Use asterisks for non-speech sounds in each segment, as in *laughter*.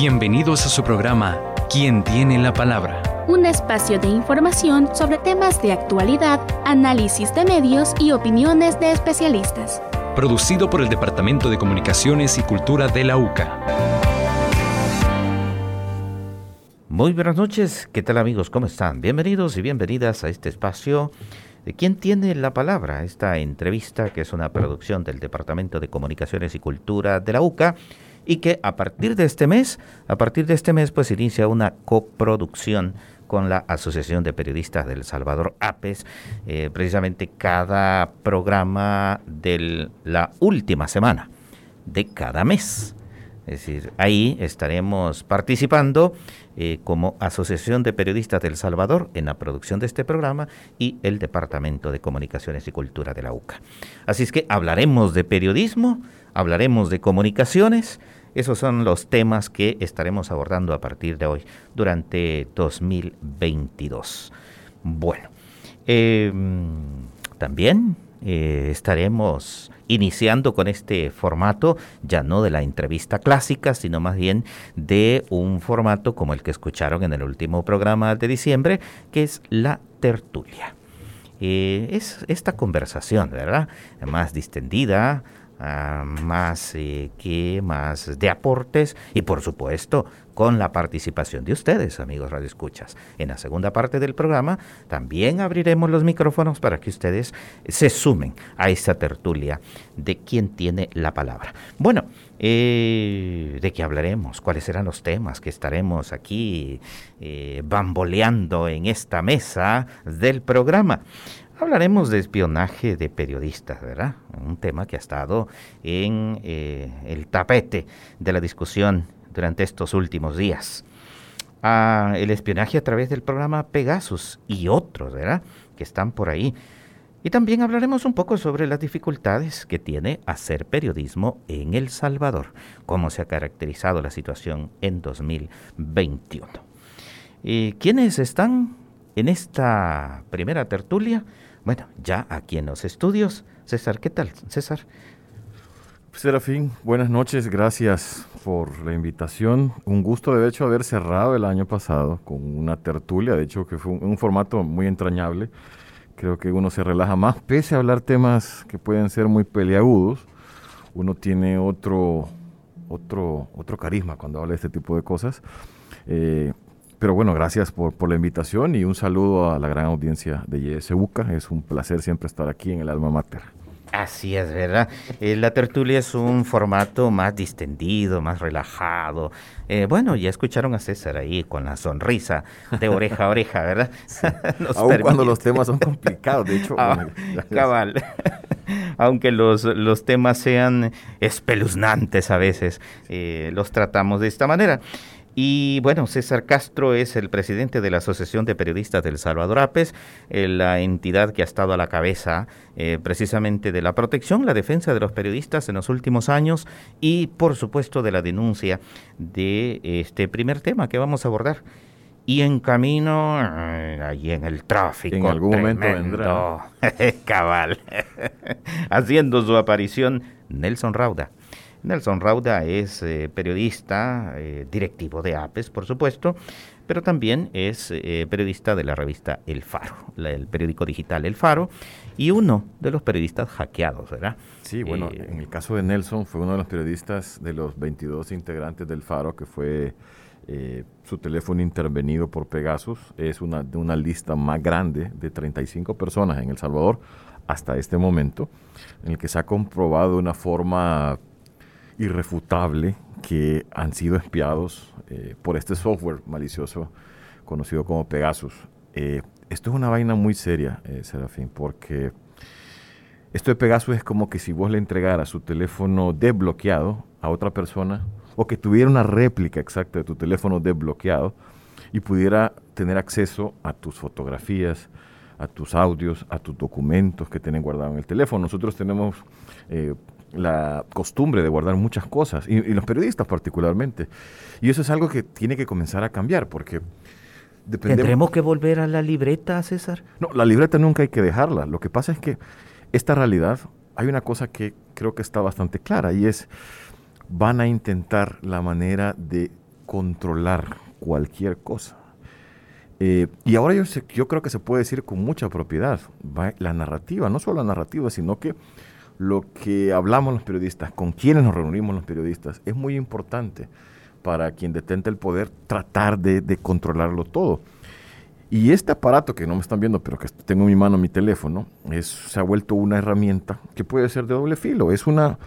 Bienvenidos a su programa ¿Quién tiene la palabra? Un espacio de información sobre temas de actualidad, análisis de medios y opiniones de especialistas. Producido por el Departamento de Comunicaciones y Cultura de la UCA. Muy buenas noches, ¿qué tal amigos? ¿Cómo están? Bienvenidos y bienvenidas a este espacio de ¿Quién tiene la palabra? Esta entrevista que es una producción del Departamento de Comunicaciones y Cultura de la UCA y que a partir de este mes, a partir de este mes, pues inicia una coproducción con la Asociación de Periodistas del Salvador, APES, eh, precisamente cada programa de la última semana de cada mes. Es decir, ahí estaremos participando eh, como Asociación de Periodistas del Salvador en la producción de este programa y el Departamento de Comunicaciones y Cultura de la UCA. Así es que hablaremos de periodismo, hablaremos de comunicaciones, esos son los temas que estaremos abordando a partir de hoy durante 2022. Bueno, em, también eh, estaremos iniciando con este formato, ya no de la entrevista clásica, sino más bien de un formato como el que escucharon en el último programa de diciembre, que es la tertulia. Eh, es esta conversación, ¿verdad? Más distendida, Más eh, que más de aportes y por supuesto con la participación de ustedes, amigos radioescuchas. En la segunda parte del programa también abriremos los micrófonos para que ustedes se sumen a esta tertulia de quién tiene la palabra. Bueno, eh, ¿de qué hablaremos? ¿Cuáles serán los temas que estaremos aquí eh, bamboleando en esta mesa del programa? Hablaremos de espionaje de periodistas, ¿verdad? Un tema que ha estado en eh, el tapete de la discusión durante estos últimos días. Ah, el espionaje a través del programa Pegasus y otros, ¿verdad? Que están por ahí. Y también hablaremos un poco sobre las dificultades que tiene hacer periodismo en El Salvador, cómo se ha caracterizado la situación en 2021. ¿Y ¿Quiénes están en esta primera tertulia? Bueno, ya aquí en los estudios. César, ¿qué tal? César. Serafín, buenas noches, gracias por la invitación. Un gusto de hecho haber cerrado el año pasado con una tertulia, de hecho que fue un, formato muy entrañable. Creo que uno se relaja más, pese a hablar temas que pueden ser muy peleagudos, uno tiene otro, otro, otro carisma cuando habla de este tipo de cosas. Eh, pero bueno, gracias por, por, la invitación y un saludo a la gran audiencia de YSUCA. Es un placer siempre estar aquí en el Alma Mater. Así es, ¿verdad? Eh, la tertulia es un formato más distendido, más relajado. Eh, bueno, ya escucharon a César ahí con la sonrisa de oreja a oreja, ¿verdad? *laughs* *laughs* Aún cuando los temas son complicados, de hecho. Ah, cabal. *laughs* Aunque los, los temas sean espeluznantes a veces, eh, los tratamos de esta manera. Y bueno, César Castro es el presidente de la Asociación de Periodistas del Salvador APES, eh, la entidad que ha estado a la cabeza eh, precisamente de la protección, la defensa de los periodistas en los últimos años y por supuesto de la denuncia de este primer tema que vamos a abordar. Y en camino, ahí en el tráfico. En algún momento vendrá. *laughs* Cabal. *laughs* Haciendo su aparición, Nelson Rauda. Nelson Rauda es eh, periodista, eh, directivo de APES, por supuesto, pero también es eh, periodista de la revista El Faro, el periódico digital El Faro, y uno de los periodistas hackeados, ¿verdad? Sí, bueno, en el caso de Nelson fue uno de los periodistas de los 22 integrantes del Faro que fue su teléfono intervenido por Pegasus. Es una, de una lista más grande de 35 personas en El Salvador hasta este momento, en el que se ha comprobado de una forma irrefutable que han sido espiados eh, por este software malicioso conocido como Pegasus. Eh, esto es una vaina muy seria, eh, Serafín, porque esto de Pegasus es como que si vos le entregaras su teléfono desbloqueado a otra persona o que tuviera una réplica exacta de tu teléfono desbloqueado y pudiera tener acceso a tus fotografías, a tus audios, a tus documentos que tienen guardados en el teléfono. Nosotros tenemos la costumbre de guardar muchas cosas, y, los periodistas particularmente. Y eso es algo que tiene que comenzar a cambiar, porque... ¿Tendremos que volver a la libreta, César? No, la libreta nunca hay que dejarla. Lo que pasa es que esta realidad, hay una cosa que creo que está bastante clara, y es, van a intentar la manera de controlar cualquier cosa. Eh, y ahora yo, yo creo que se puede decir con mucha propiedad, la narrativa, no solo la narrativa, sino que lo que hablamos los periodistas, con quienes nos reunimos los periodistas, es muy importante para quien detenta el poder tratar de, controlarlo todo. Y este aparato que no me están viendo, pero que tengo en mi mano mi teléfono, es, se ha vuelto una herramienta que puede ser de doble filo. Es una,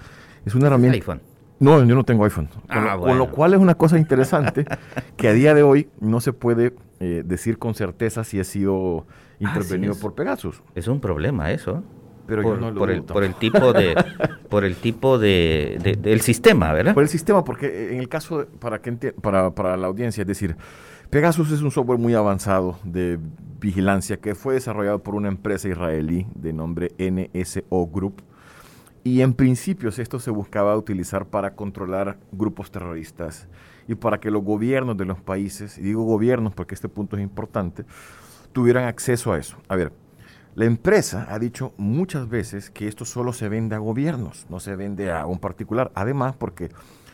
es una herramienta. iPhone. No, yo no tengo iPhone. Ah, con, lo, cual es una cosa interesante *laughs* que a día de hoy no se puede eh, decir con certeza si ha sido ah, intervenido por Pegasus. Es un problema eso. Pero por, yo no por, el, por el tipo de *laughs* por el tipo de, del sistema, ¿verdad? Por el sistema, porque en el caso para que para, para la audiencia, es decir, Pegasus es un software muy avanzado de vigilancia que fue desarrollado por una empresa israelí de nombre NSO Group y en principio esto se buscaba utilizar para controlar grupos terroristas y para que los gobiernos de los países, y digo gobiernos porque este punto es importante, tuvieran acceso a eso. A ver, la empresa ha dicho muchas veces que esto solo se vende a gobiernos, no se vende a un particular. Además, porque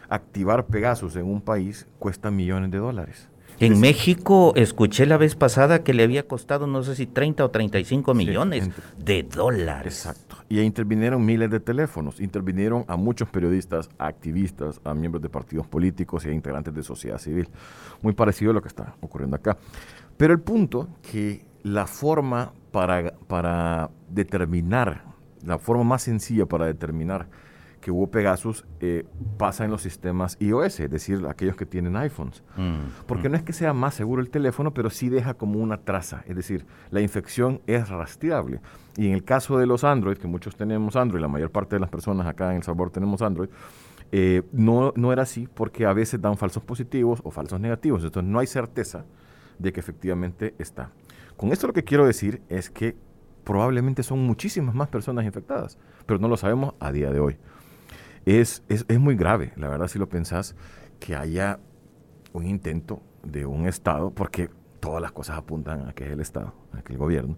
activar Pegasus en un país cuesta millones de dólares. En México escuché la vez pasada que le había costado no sé si 30 o 35 millones de dólares. Exacto. Y intervinieron miles de teléfonos, intervinieron a muchos periodistas, a activistas, a miembros de partidos políticos y a integrantes de sociedad civil. Muy parecido a lo que está ocurriendo acá. Pero el punto que la forma para, para determinar, la forma más sencilla para determinar que hubo Pegasus eh, pasa en los sistemas iOS, es decir, aquellos que tienen iPhones. Mm, Porque mm. no es que sea más seguro el teléfono, pero sí deja como una traza, es decir, la infección es rastreable. Y en el caso de los Android, que muchos tenemos Android, la mayor parte de las personas acá en El Sabor tenemos Android, eh, no, no era así porque a veces dan falsos positivos o falsos negativos, entonces no hay certeza de que efectivamente está. Con esto lo que quiero decir es que probablemente son muchísimas más personas infectadas, pero no lo sabemos a día de hoy es, es, es muy grave, la verdad, si lo pensás, que haya un intento de un Estado, porque todas las cosas apuntan a que el Estado, a que el gobierno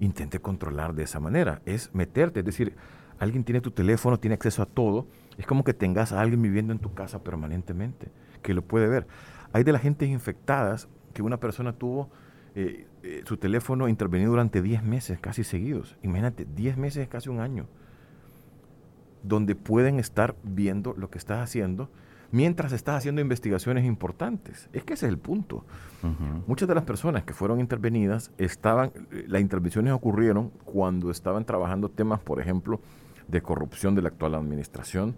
intente controlar de esa manera. Es meterte, es decir, alguien tiene tu teléfono, tiene acceso a todo. Es como que tengas a alguien viviendo en tu casa permanentemente, que lo puede ver. Hay de las gentes infectadas que una persona tuvo eh, eh, su teléfono intervenido durante 10 meses, casi seguidos. Imagínate, 10 meses es casi un año donde pueden estar viendo lo que estás haciendo mientras estás haciendo investigaciones importantes. Es que ese es el punto. Muchas de las personas que fueron intervenidas estaban, las intervenciones ocurrieron cuando estaban trabajando temas, por ejemplo, de corrupción de la actual administración,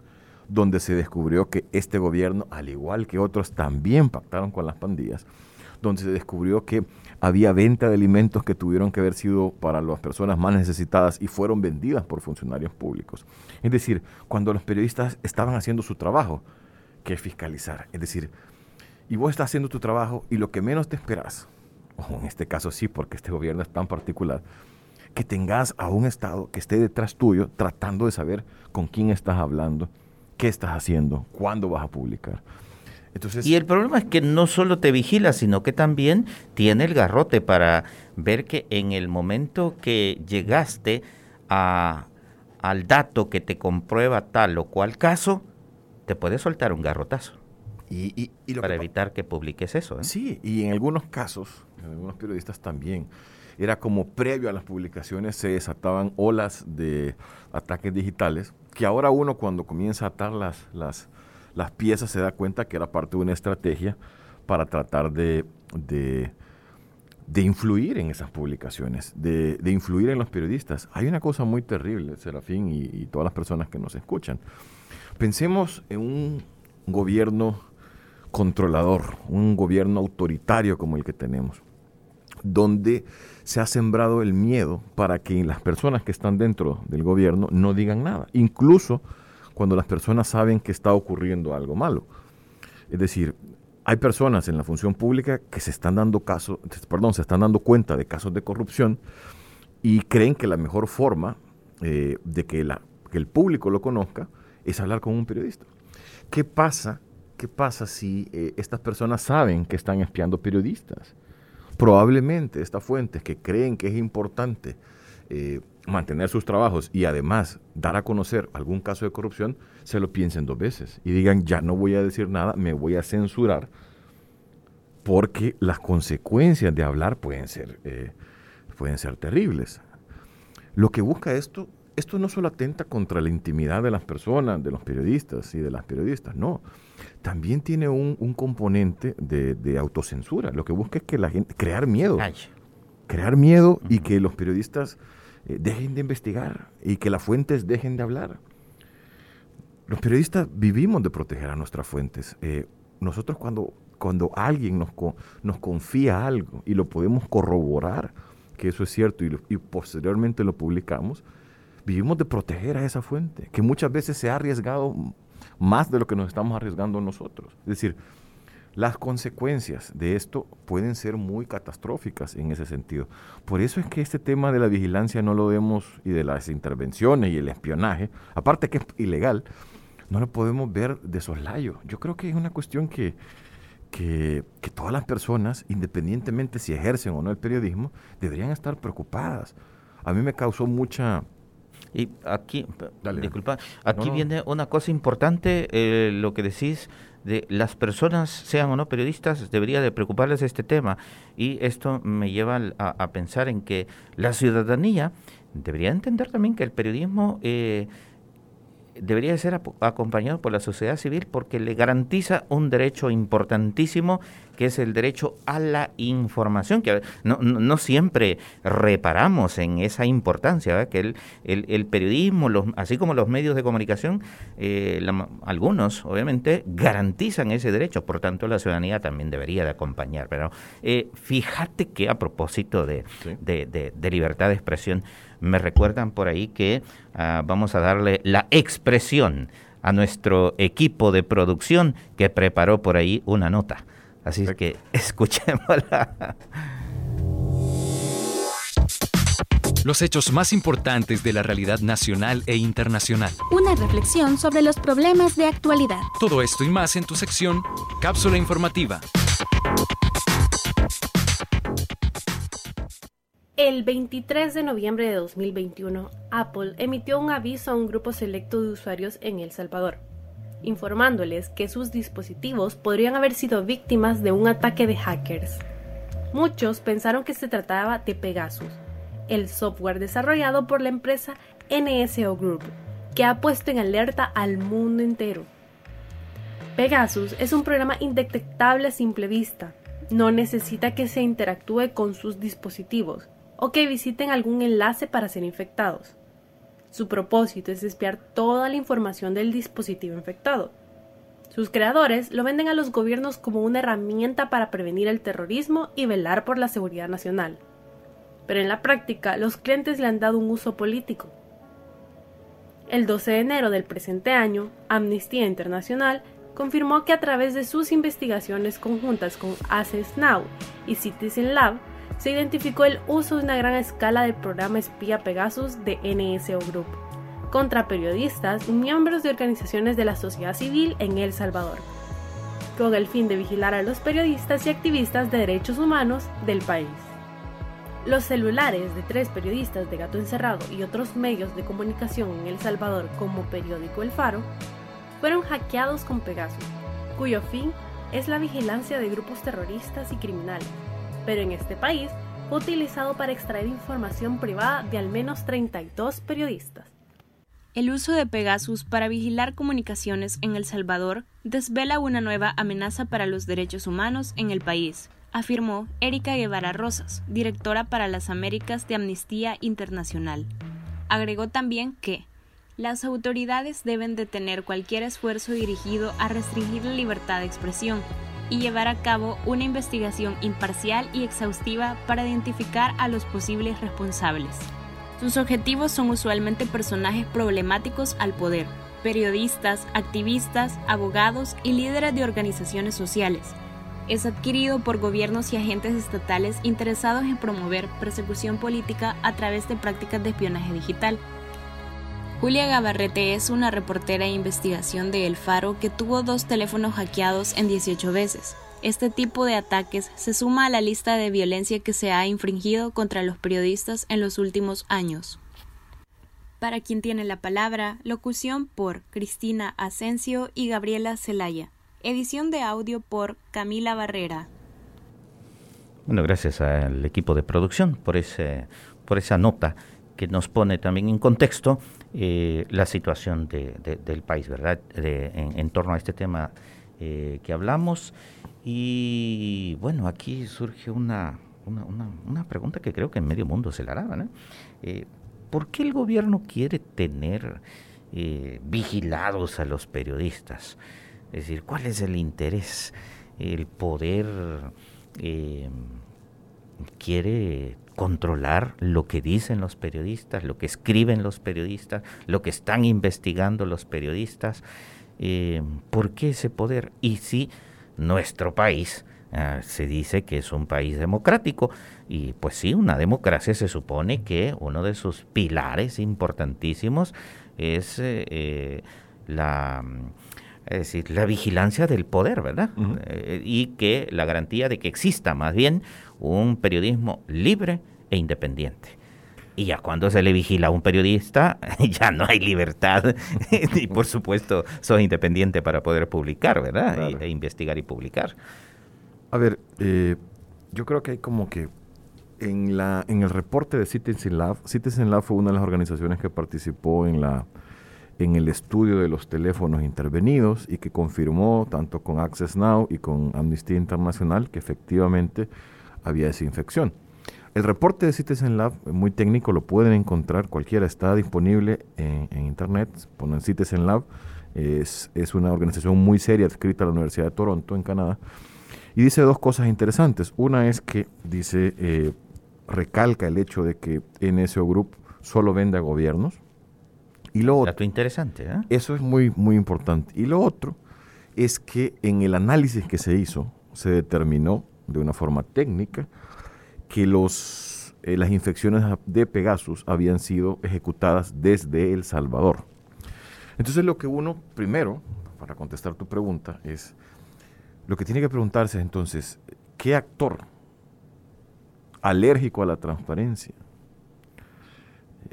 donde se descubrió que este gobierno, al igual que otros, también pactaron con las pandillas, donde se descubrió que había venta de alimentos que tuvieron que haber sido para las personas más necesitadas y fueron vendidas por funcionarios públicos. Es decir, cuando los periodistas estaban haciendo su trabajo, que es fiscalizar. Es decir, y vos estás haciendo tu trabajo y lo que menos te esperas, o en este caso sí, porque este gobierno es tan particular, que tengas a un Estado que esté detrás tuyo tratando de saber con quién estás hablando, qué estás haciendo, cuándo vas a publicar y el problema es que no solo te vigila, sino que también tiene el garrote para ver que en el momento que llegaste a, al dato que te comprueba tal o cual caso, te puede soltar un garrotazo. Y, para evitar que publiques eso. ¿eh? Sí, y en algunos casos, en algunos periodistas también, era como previo a las publicaciones se desataban olas de ataques digitales, que ahora uno cuando comienza a atar las, las, las piezas se da cuenta que era parte de una estrategia para tratar de, de, influir en esas publicaciones, de, influir en los periodistas. Hay una cosa muy terrible, Serafín y, todas las personas que nos escuchan. Pensemos en un gobierno controlador, un gobierno autoritario como el que tenemos, donde se ha sembrado el miedo para que las personas que están dentro del gobierno no digan nada. Incluso cuando las personas saben que está ocurriendo algo malo. Es decir, hay personas en la función pública que se están dando caso, perdón, se están dando cuenta de casos de corrupción y creen que la mejor forma eh, de que, la, que el público lo conozca es hablar con un periodista. ¿Qué pasa? ¿Qué pasa si eh, estas personas saben que están espiando periodistas? Probablemente estas fuentes que creen que es importante eh, mantener sus trabajos y además dar a conocer algún caso de corrupción, se lo piensen dos veces y digan, ya no voy a decir nada, me voy a censurar porque las consecuencias de hablar pueden ser, eh, pueden ser terribles. Lo que busca esto, esto no solo atenta contra la intimidad de las personas, de los periodistas y de las periodistas, no. También tiene un, componente de, autocensura. Lo que busca es que la gente, crear miedo. Crear miedo y que los periodistas eh, dejen de investigar y que las fuentes dejen de hablar. Los periodistas vivimos de proteger a nuestras fuentes. Eh, nosotros cuando, cuando alguien nos, nos confía algo y lo podemos corroborar, que eso es cierto, y, posteriormente lo publicamos, vivimos de proteger a esa fuente, que muchas veces se ha arriesgado más de lo que nos estamos arriesgando nosotros. Es decir, las consecuencias de esto pueden ser muy catastróficas en ese sentido. Por eso es que este tema de la vigilancia no lo vemos y de las intervenciones y el espionaje, aparte que es ilegal, no lo podemos ver de soslayo. Yo creo que es una cuestión que, que, todas las personas, independientemente si ejercen o no el periodismo, deberían estar preocupadas. A mí me causó mucha... Y aquí, disculpa, aquí viene una cosa importante, eh, lo que decís de las personas, sean o no periodistas, debería de preocuparles este tema. Y esto me lleva a, pensar en que la ciudadanía debería entender también que el periodismo eh, debería ser acompañado por la sociedad civil porque le garantiza un derecho importantísimo que es el derecho a la información, que no, no, siempre reparamos en esa importancia, que el, el, periodismo, los, así como los medios de comunicación, eh, algunos obviamente garantizan ese derecho, por tanto la ciudadanía también debería de acompañar. Pero eh, fíjate que a propósito de, de, libertad de expresión, me recuerdan por ahí que ah, vamos a darle la expresión a nuestro equipo de producción que preparó por ahí una nota. Así es que escuchémosla. Los hechos más importantes de la realidad nacional e internacional. Una reflexión sobre los problemas de actualidad. Todo esto y más en tu sección Cápsula Informativa. El 23 de noviembre de 2021, Apple emitió un aviso a un grupo selecto de usuarios en El Salvador informándoles que sus dispositivos podrían haber sido víctimas de un ataque de hackers. Muchos pensaron que se trataba de Pegasus, el software desarrollado por la empresa NSO Group, que ha puesto en alerta al mundo entero. Pegasus es un programa indetectable a simple vista. No necesita que se interactúe con sus dispositivos o que visiten algún enlace para ser infectados. Su propósito es espiar toda la información del dispositivo infectado. Sus creadores lo venden a los gobiernos como una herramienta para prevenir el terrorismo y velar por la seguridad nacional. Pero en la práctica los clientes le han dado un uso político. El 12 de enero del presente año, Amnistía Internacional confirmó que a través de sus investigaciones conjuntas con Access Now y Citizen Lab, se identificó el uso de una gran escala del programa espía Pegasus de NSO Group contra periodistas y miembros de organizaciones de la sociedad civil en El Salvador, con el fin de vigilar a los periodistas y activistas de derechos humanos del país. Los celulares de tres periodistas de Gato Encerrado y otros medios de comunicación en El Salvador como periódico El Faro fueron hackeados con Pegasus, cuyo fin es la vigilancia de grupos terroristas y criminales pero en este país fue utilizado para extraer información privada de al menos 32 periodistas. El uso de Pegasus para vigilar comunicaciones en El Salvador desvela una nueva amenaza para los derechos humanos en el país, afirmó Erika Guevara Rosas, directora para las Américas de Amnistía Internacional. Agregó también que las autoridades deben detener cualquier esfuerzo dirigido a restringir la libertad de expresión, y llevar a cabo una investigación imparcial y exhaustiva para identificar a los posibles responsables. Sus objetivos son usualmente personajes problemáticos al poder, periodistas, activistas, abogados y líderes de organizaciones sociales. Es adquirido por gobiernos y agentes estatales interesados en promover persecución política a través de prácticas de espionaje digital, Julia Gabarrete es una reportera de investigación de El Faro que tuvo dos teléfonos hackeados en 18 veces. Este tipo de ataques se suma a la lista de violencia que se ha infringido contra los periodistas en los últimos años. Para quien tiene la palabra, locución por Cristina Asensio y Gabriela Celaya. Edición de audio por Camila Barrera. Bueno, gracias al equipo de producción por, ese, por esa nota que nos pone también en contexto eh, la situación del país, ¿verdad? en, torno a este tema eh, que hablamos. Y bueno, aquí surge una, una, pregunta que creo que en medio mundo se la hará, ¿no? Eh, ¿Por qué el gobierno quiere tener vigilados a los periodistas? Es decir, ¿cuál es el interés? El poder quiere controlar lo que dicen los periodistas, lo que escriben los periodistas, lo que están investigando los periodistas. Eh, ¿Por qué ese poder? Y si nuestro país ah, se dice que es un país democrático, y pues sí, una democracia se supone que uno de sus pilares importantísimos es eh, eh, la es decir, la vigilancia del poder, ¿verdad? y que la garantía de que exista más bien un periodismo libre e independiente. Y ya cuando se le vigila a un periodista, *laughs* ya no hay libertad. *laughs* y por supuesto, soy independiente para poder publicar, ¿verdad? e investigar y publicar. A ver, eh, yo creo que hay como que en, la, en el reporte de Citizen Lab, Citizen Lab fue una de las organizaciones que participó en, la, en el estudio de los teléfonos intervenidos y que confirmó, tanto con Access Now y con Amnistía Internacional, que efectivamente había desinfección. El reporte de Citizen Lab, muy técnico, lo pueden encontrar, cualquiera está disponible en, internet, ponen Citizen Lab, es, es, una organización muy seria adscrita a la Universidad de Toronto, en Canadá, y dice dos cosas interesantes. Una es que dice, eh, recalca el hecho de que NSO Group solo vende a gobiernos. Y lo Dato interesante, ¿eh? Eso es muy, muy importante. Y lo otro es que en el análisis que se hizo, se determinó de una forma técnica que los, eh, las infecciones de Pegasus habían sido ejecutadas desde El Salvador. Entonces lo que uno, primero, para contestar tu pregunta, es, lo que tiene que preguntarse es entonces, ¿qué actor alérgico a la transparencia,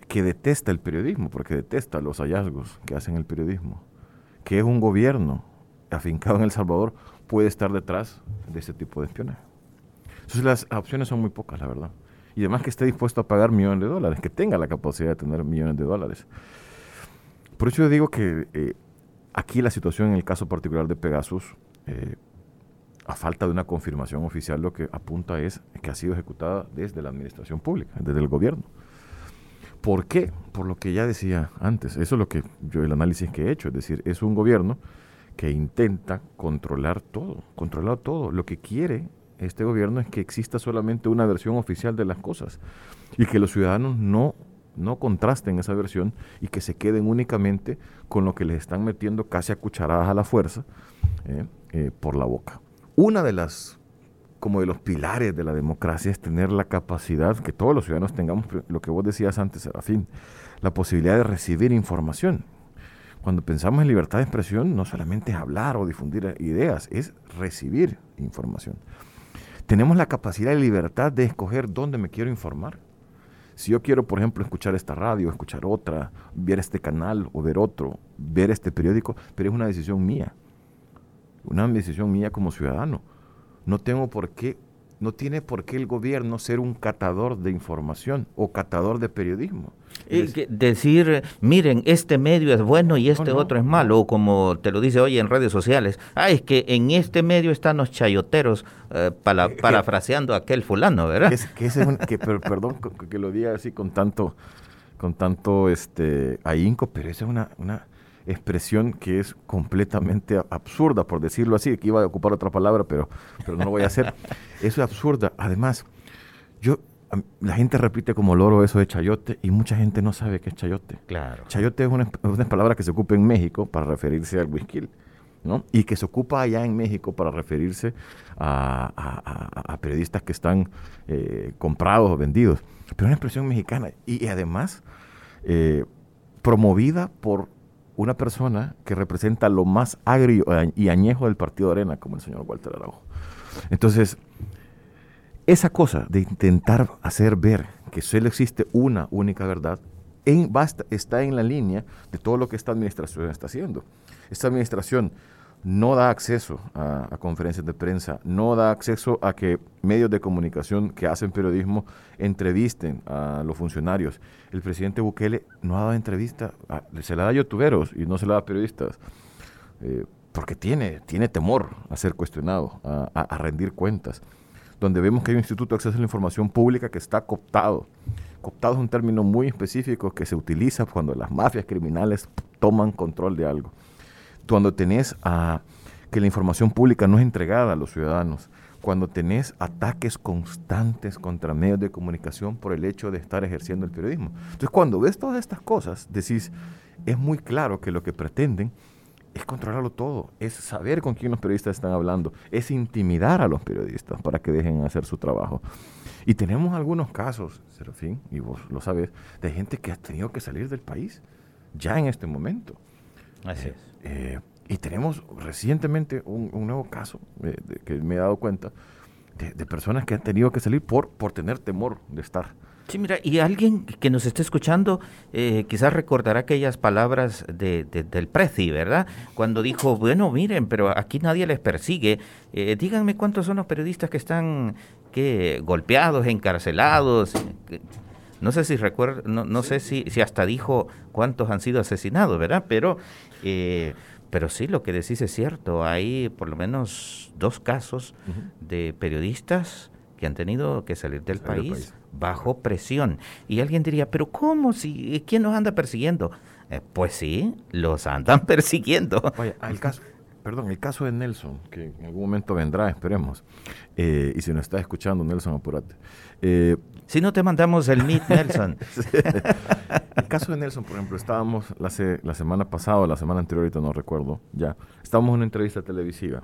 que detesta el periodismo, porque detesta los hallazgos que hacen el periodismo, que es un gobierno afincado en El Salvador, puede estar detrás de ese tipo de espionaje. Entonces las opciones son muy pocas, la verdad. Y además que esté dispuesto a pagar millones de dólares, que tenga la capacidad de tener millones de dólares. Por eso yo digo que eh, aquí la situación en el caso particular de Pegasus, eh, a falta de una confirmación oficial, lo que apunta es que ha sido ejecutada desde la administración pública, desde el gobierno. ¿Por qué? Por lo que ya decía antes. Eso es lo que yo, el análisis que he hecho. Es decir, es un gobierno que intenta controlar todo, controlar todo. Lo que quiere este gobierno es que exista solamente una versión oficial de las cosas y que los ciudadanos no, no contrasten esa versión y que se queden únicamente con lo que les están metiendo casi a cucharadas a la fuerza eh, eh, por la boca. Una de las como de los pilares de la democracia es tener la capacidad que todos los ciudadanos tengamos, lo que vos decías antes, fin la posibilidad de recibir información. Cuando pensamos en libertad de expresión, no solamente es hablar o difundir ideas, es recibir información. Tenemos la capacidad y libertad de escoger dónde me quiero informar. Si yo quiero, por ejemplo, escuchar esta radio, escuchar otra, ver este canal o ver otro, ver este periódico, pero es una decisión mía. Una decisión mía como ciudadano. No tengo por qué no tiene por qué el gobierno ser un catador de información o catador de periodismo. Eh, decir, miren, este medio es bueno y este otro es malo, o como te lo dice hoy en redes sociales, ah, es que en este medio están los chayoteros, eh, para, *laughs* parafraseando a aquel fulano, ¿verdad? Que, perdón que lo diga así con tanto, con tanto este, ahínco, pero esa es una, una expresión que es completamente absurda, por decirlo así, que iba a ocupar otra palabra, pero, pero no lo voy a hacer. *laughs* Eso es absurda. Además, yo, la gente repite como loro eso de chayote y mucha gente no sabe qué es chayote. Claro. Chayote es una, palabra que se ocupa en México para referirse al whisky, ¿no? Y que se ocupa allá en México para referirse a, periodistas que están eh, comprados o vendidos. Pero es una expresión mexicana y, además eh, promovida por una persona que representa lo más agrio y añejo del partido de Arena, como el señor Walter Araujo. Entonces, esa cosa de intentar hacer ver que solo existe una única verdad, en, basta, está en la línea de todo lo que esta administración está haciendo. Esta administración no da acceso a, conferencias de prensa, no da acceso a que medios de comunicación que hacen periodismo entrevisten a los funcionarios. El presidente Bukele no ha dado entrevista, se la da a youtuberos y no se la da a periodistas, eh, porque tiene, tiene temor a ser cuestionado, a, rendir cuentas. Donde vemos que hay un instituto de acceso a la información pública que está cooptado. Cooptado es un término muy específico que se utiliza cuando las mafias criminales toman control de algo cuando tenés a que la información pública no es entregada a los ciudadanos, cuando tenés ataques constantes contra medios de comunicación por el hecho de estar ejerciendo el periodismo. Entonces, cuando ves todas estas cosas, decís, es muy claro que lo que pretenden es controlarlo todo, es saber con quién los periodistas están hablando, es intimidar a los periodistas para que dejen hacer su trabajo. Y tenemos algunos casos, Serafín, y vos lo sabes, de gente que ha tenido que salir del país ya en este momento. Así es. Eh, y tenemos recientemente un, nuevo caso eh, que me he dado cuenta de, personas que han tenido que salir por, por tener temor de estar. Sí, mira, y alguien que nos esté escuchando eh, quizás recordará aquellas palabras de, del Prezi, ¿verdad? Cuando dijo, bueno, miren, pero aquí nadie les persigue. díganme cuántos son los periodistas que están que golpeados, encarcelados. No sé si recuerdo, no, no sé si, si hasta dijo cuántos han sido asesinados, ¿verdad? Pero, eh, pero sí, lo que decís es cierto. Hay por lo menos dos casos de periodistas que han tenido que salir del país, bajo presión. Y alguien diría, pero ¿cómo? Si, ¿Quién nos anda persiguiendo? Eh, pues sí, los andan *laughs* persiguiendo. Vaya, el caso, perdón, el caso de Nelson, que en algún momento vendrá, esperemos. Eh, y si nos está escuchando, Nelson, apúrate. Eh, si no te mandamos el Meet Nelson. *laughs* el caso de Nelson, por ejemplo, estábamos la, la semana pasada o la semana anterior, ahorita no recuerdo, ya, estábamos en una entrevista televisiva.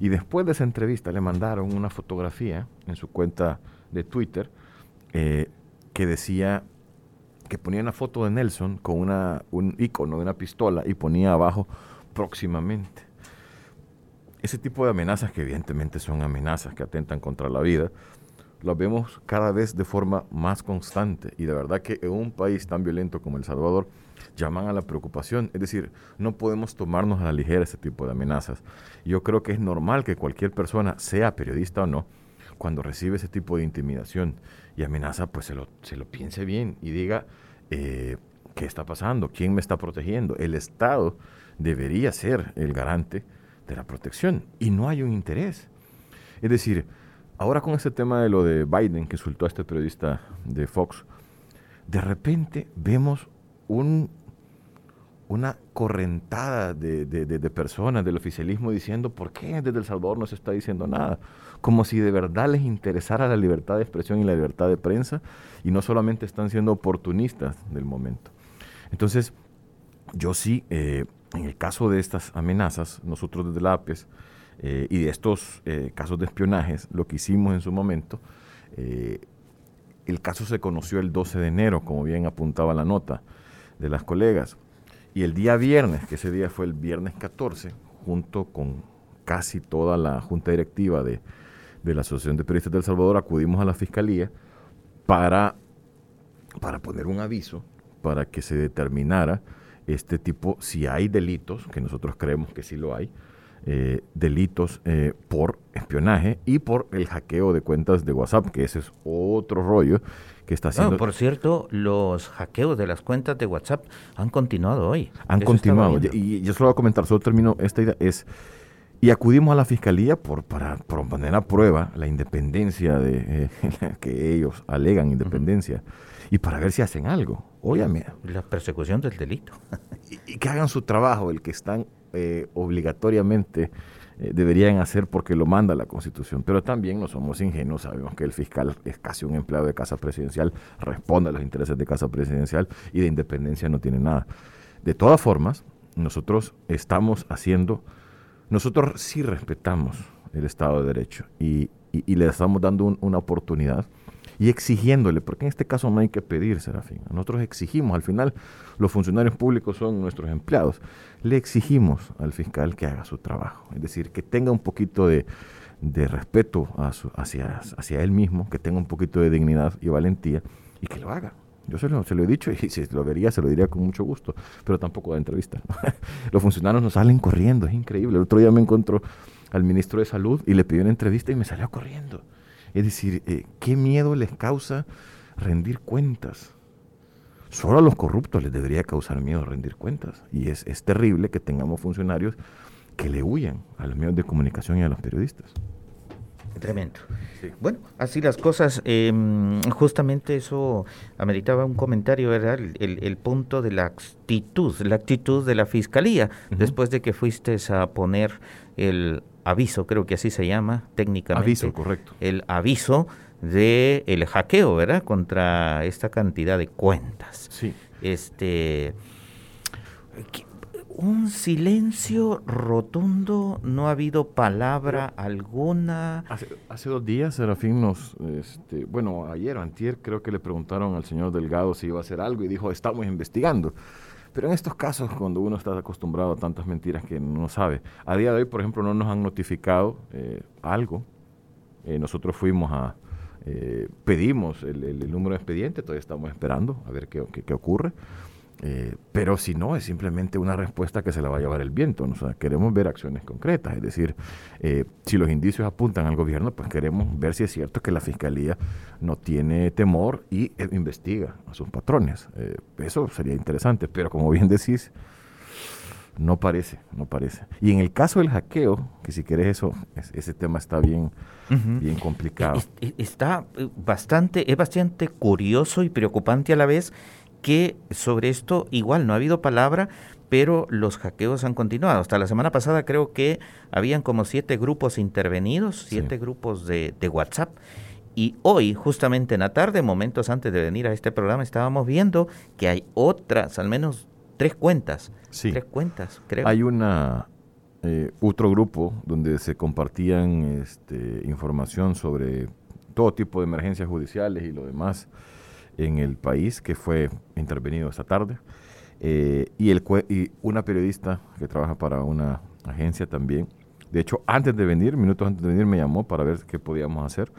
Y después de esa entrevista le mandaron una fotografía en su cuenta de Twitter eh, que decía que ponía una foto de Nelson con una, un icono de una pistola y ponía abajo próximamente. Ese tipo de amenazas, que evidentemente son amenazas que atentan contra la vida, lo vemos cada vez de forma más constante y de verdad que en un país tan violento como El Salvador llaman a la preocupación. Es decir, no podemos tomarnos a la ligera ese tipo de amenazas. Yo creo que es normal que cualquier persona, sea periodista o no, cuando recibe ese tipo de intimidación y amenaza, pues se lo, se lo piense bien y diga, eh, ¿qué está pasando? ¿Quién me está protegiendo? El Estado debería ser el garante de la protección y no hay un interés. Es decir, ahora con este tema de lo de Biden que insultó a este periodista de Fox, de repente vemos un, una correntada de, de, personas del oficialismo diciendo, ¿por qué desde El Salvador no se está diciendo nada? Como si de verdad les interesara la libertad de expresión y la libertad de prensa y no solamente están siendo oportunistas del momento. Entonces, yo sí, eh, en el caso de estas amenazas, nosotros desde la APES, eh, y de estos eh, casos de espionajes, lo que hicimos en su momento, eh, el caso se conoció el 12 de enero, como bien apuntaba la nota de las colegas, y el día viernes, que ese día fue el viernes 14, junto con casi toda la junta directiva de, de la Asociación de Periodistas del Salvador, acudimos a la Fiscalía para, para poner un aviso, para que se determinara este tipo, si hay delitos, que nosotros creemos que sí lo hay, eh, delitos eh, por espionaje y por el hackeo de cuentas de WhatsApp, que ese es otro rollo que está haciendo. por cierto, los hackeos de las cuentas de WhatsApp han continuado hoy. Han continuado. Y, yo solo voy a comentar, solo termino esta idea, es... Y acudimos a la fiscalía por, para, poner a prueba la independencia de eh, *laughs* que ellos alegan independencia y para ver si hacen algo. Óyame. La persecución del delito. *laughs* y, que hagan su trabajo, el que están eh, obligatoriamente eh, deberían hacer porque lo manda la Constitución. Pero también no somos ingenuos, sabemos que el fiscal es casi un empleado de Casa Presidencial, responde a los intereses de Casa Presidencial y de independencia no tiene nada. De todas formas, nosotros estamos haciendo, nosotros sí respetamos el Estado de Derecho y, le estamos dando una oportunidad y exigiéndole, porque en este caso no hay que pedir, Serafín. Nosotros exigimos, al final los funcionarios públicos son nuestros empleados, le exigimos al fiscal que haga su trabajo, es decir, que tenga un poquito de, respeto hacia, hacia él mismo, que tenga un poquito de dignidad y valentía y que lo haga. Yo se lo, se lo he dicho y si lo vería, se lo diría con mucho gusto, pero tampoco da entrevista. *laughs* Los funcionarios nos salen corriendo, es increíble. El otro día me encontró al ministro de Salud y le pidió una entrevista y me salió corriendo. Es decir, eh, ¿qué miedo les causa rendir cuentas? Solo a los corruptos les debería causar miedo rendir cuentas. Y es, es terrible que tengamos funcionarios que le huyan a los medios de comunicación y a los periodistas. Tremendo. Bueno, así las cosas. Em, justamente eso ameritaba un comentario, ¿verdad? El, punto de la actitud, la actitud de la fiscalía, después de que fuiste a poner el aviso, creo que así se llama técnicamente. Aviso, correcto. El aviso de el hackeo, ¿verdad? Contra esta cantidad de cuentas. Sí. Este un silencio rotundo, no ha habido palabra alguna. Hace, dos días, Serafín nos, este, bueno, ayer o antier, creo que le preguntaron al señor Delgado si iba a hacer algo y dijo, estamos investigando. Pero en estos casos, cuando uno está acostumbrado a tantas mentiras que no sabe, a día de hoy, por ejemplo, no nos han notificado eh, algo. Eh, nosotros fuimos a, eh, pedimos el, número de expediente, todavía estamos esperando a ver qué, qué ocurre. Eh, pero si no, es simplemente una respuesta que se la va a llevar el viento. O sea, queremos ver acciones concretas. Es decir, eh, si los indicios apuntan al gobierno, pues queremos ver si es cierto que la fiscalía no tiene temor y eh, investiga a sus patrones. eso sería interesante. Pero como bien decís, no parece, no parece. Y en el caso del hackeo, que si querés eso, ese tema está bien, bien complicado. Está bastante, es bastante curioso y preocupante a la vez que sobre esto igual no ha habido palabra, pero los hackeos han continuado. Hasta la semana pasada creo que habían como siete grupos intervenidos, siete grupos de, WhatsApp. Y hoy, justamente en la tarde, momentos antes de venir a este programa, estábamos viendo que hay otras, al menos tres cuentas. Sí. Tres cuentas, creo. Hay una, eh, otro grupo donde se compartían este, información sobre todo tipo de emergencias judiciales y lo demás en el país que fue intervenido esta tarde. Eh, y, el, y una periodista que trabaja para una agencia también. De hecho, antes de venir, minutos antes de venir, me llamó para ver qué podíamos hacer.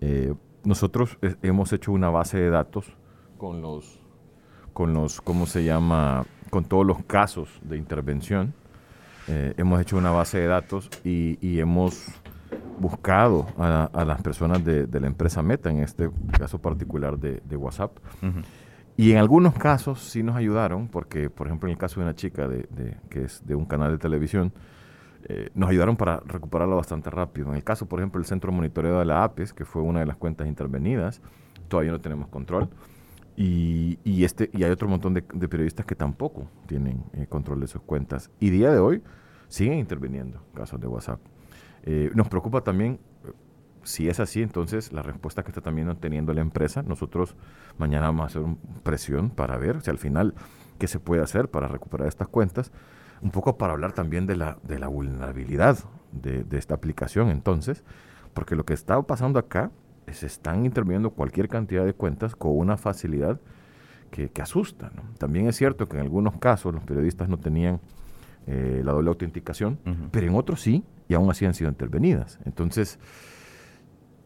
Eh, nosotros eh, hemos hecho una base de datos con los, con los, ¿cómo se llama? Con todos los casos de intervención. hemos hecho una base de datos y, y hemos buscado a, las personas de, la empresa Meta, en este caso particular de, WhatsApp. Y en algunos casos sí nos ayudaron, porque por ejemplo en el caso de una chica de, que es de un canal de televisión, eh, nos ayudaron para recuperarlo bastante rápido. En el caso, por ejemplo, el centro de monitoreo de la APES, que fue una de las cuentas intervenidas, todavía no tenemos control. Y, este, y hay otro montón de, periodistas que tampoco tienen eh, control de sus cuentas. Y día de hoy siguen interviniendo casos de WhatsApp. Eh, nos preocupa también, si es así, entonces la respuesta que está también teniendo la empresa, nosotros mañana vamos a hacer presión para ver si al final qué se puede hacer para recuperar estas cuentas, un poco para hablar también de la, de la vulnerabilidad de, esta aplicación entonces, porque lo que está pasando acá es se están interviniendo cualquier cantidad de cuentas con una facilidad que, asusta. También es cierto que en algunos casos los periodistas no tenían eh, la doble autenticación, pero en otros sí, y aún así han sido intervenidas. Entonces,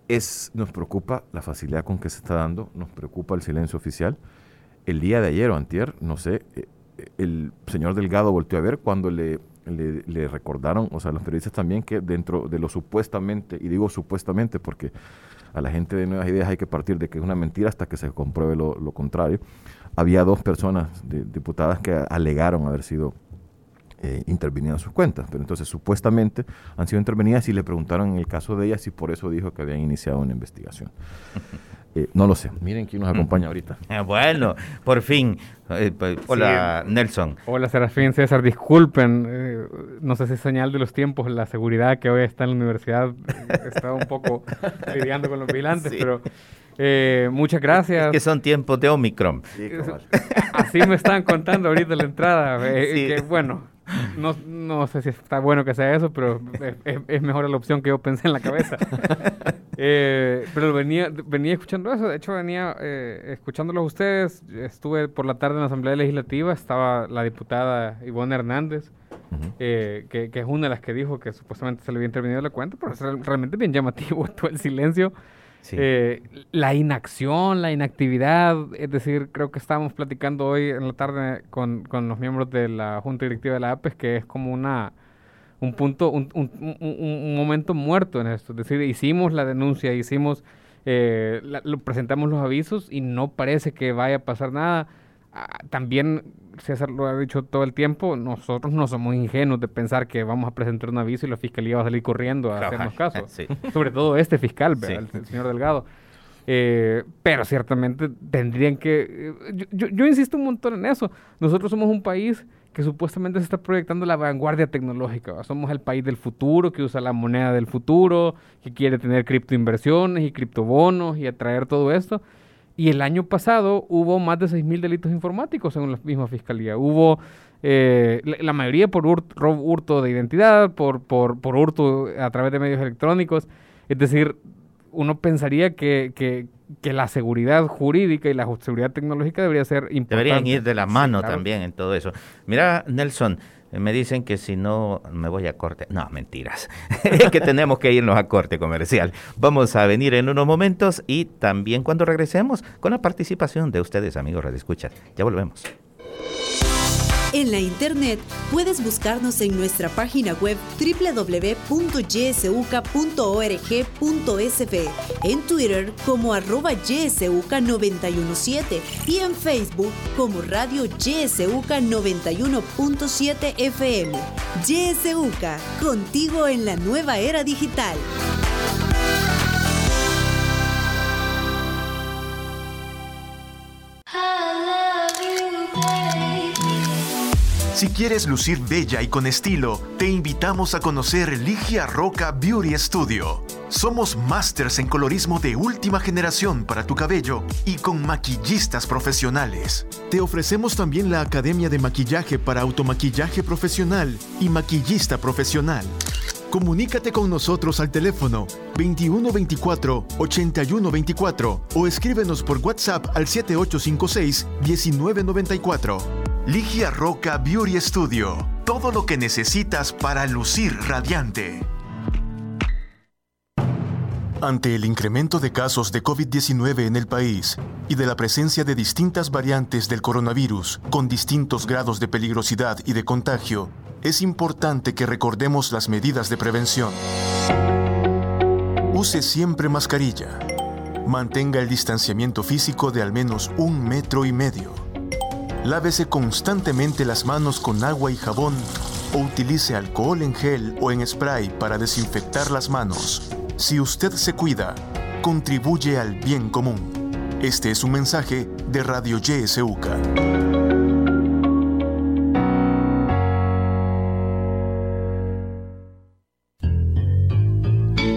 es, nos preocupa la facilidad con que se está dando, nos preocupa el silencio oficial. El día de ayer o antier, no sé, eh, el señor Delgado volteó a ver cuando le, recordaron, o sea, los periodistas también, que dentro de lo supuestamente, y digo supuestamente porque a la gente de Nuevas Ideas hay que partir de que es una mentira hasta que se compruebe lo, contrario, había dos personas diputadas que alegaron haber sido eh, intervinieron sus cuentas. Pero entonces supuestamente han sido intervenidas y le preguntaron en el caso de ellas si por eso dijo que habían iniciado una investigación. *laughs* Eh, no lo sé. Miren quién nos acompaña ahorita. *laughs* Ah, bueno, por fin. Eh, pues, hola, Nelson. Hola, Serafín César. Disculpen, no sé si es señal de los tiempos, la seguridad que hoy está en la universidad. Estaba un poco *laughs* lidiando con los vigilantes, pero muchas gracias. que son tiempos de Omicron. Así me están contando ahorita la entrada. que, bueno, *laughs* no, no sé si está bueno que sea eso, pero es, mejor la opción que yo pensé en la cabeza. *laughs* Eh, pero venía, venía escuchando eso, de hecho venía eh, escuchándolos ustedes. Estuve por la tarde en la Asamblea Legislativa, estaba la diputada Ivonne Hernández, eh, que, que, es una de las que dijo que supuestamente se le había intervenido la cuenta, pero es realmente bien llamativo *laughs* todo el silencio. Eh, la inacción, la inactividad, es decir, creo que estábamos platicando hoy en la tarde con, con los miembros de la Junta Directiva de la APES, que es como una un punto, un, un, un, momento muerto en esto. Es decir, hicimos la denuncia, hicimos, eh, lo, presentamos los avisos y no parece que vaya a pasar nada. Ah, también César lo ha dicho todo el tiempo, nosotros no somos ingenuos de pensar que vamos a presentar un aviso y la fiscalía va a salir corriendo a hacernos *laughs* caso. Sobre todo este fiscal, el, señor Delgado. Eh, pero ciertamente tendrían que... Eh, yo, yo, insisto un montón en eso. Nosotros somos un país que supuestamente se está proyectando la vanguardia tecnológica. Somos el país del futuro, que usa la moneda del futuro, que quiere tener criptoinversiones y criptobonos y atraer todo esto. Y el año pasado hubo más de 6.000 delitos informáticos según la misma fiscalía. Hubo eh, la, mayoría por hurto, de identidad, por, por, por, hurto a través de medios electrónicos. Es decir, uno pensaría que, que, que, la seguridad jurídica y la seguridad tecnológica debería ser importante. Deberían ir de la mano también en todo eso. Mira, Nelson, me dicen que si no me voy a corte. No, mentiras. es *laughs* que tenemos que irnos a corte comercial. Vamos a venir en unos momentos y también cuando regresemos con la participación de ustedes, amigos Radio Escucha. Ya volvemos. En la internet puedes buscarnos en nuestra página web www.ysuca.org.sf, en Twitter como arroba ysuca917 y en Facebook como Radio YSUCA 91.7 FM. YSUCA, contigo en la nueva era digital. Si quieres lucir bella y con estilo, te invitamos a conocer Ligia Roca Beauty Studio. Somos masters en colorismo de última generación para tu cabello y con maquillistas profesionales. Te ofrecemos también la Academia de Maquillaje para Automaquillaje Profesional y Maquillista Profesional. Comunícate con nosotros al teléfono 2124-8124 o escríbenos por WhatsApp al 7856-1994. Ligia Roca Beauty Studio. Todo lo que necesitas para lucir radiante. Ante el incremento de casos de COVID-19 en el país y de la presencia de distintas variantes del coronavirus con distintos grados de peligrosidad y de contagio, es importante que recordemos las medidas de prevención. Use siempre mascarilla. Mantenga el distanciamiento físico de al menos un metro y medio Lávese constantemente las manos con agua y jabón o utilice alcohol en gel o en spray para desinfectar las manos. Si usted se cuida, contribuye al bien común. Este es un mensaje de Radio YSUCA.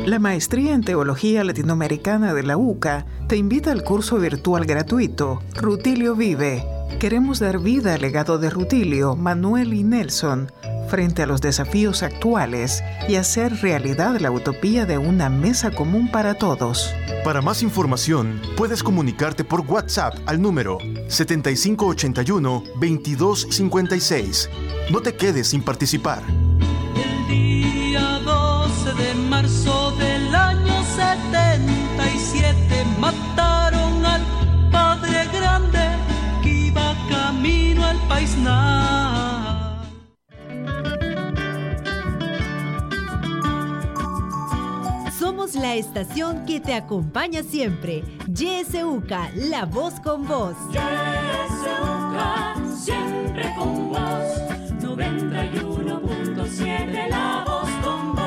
La Maestría en Teología Latinoamericana de la UCA te invita al curso virtual gratuito Rutilio Vive Queremos dar vida al legado de Rutilio, Manuel y Nelson frente a los desafíos actuales y hacer realidad la utopía de una mesa común para todos. Para más información, puedes comunicarte por WhatsApp al número 7581-2256. No te quedes sin participar. El día 12 de marzo del Somos la estación que te acompaña siempre. YSUCA, la voz con voz. YSUCA, siempre con vos. 91.7, la voz con vos.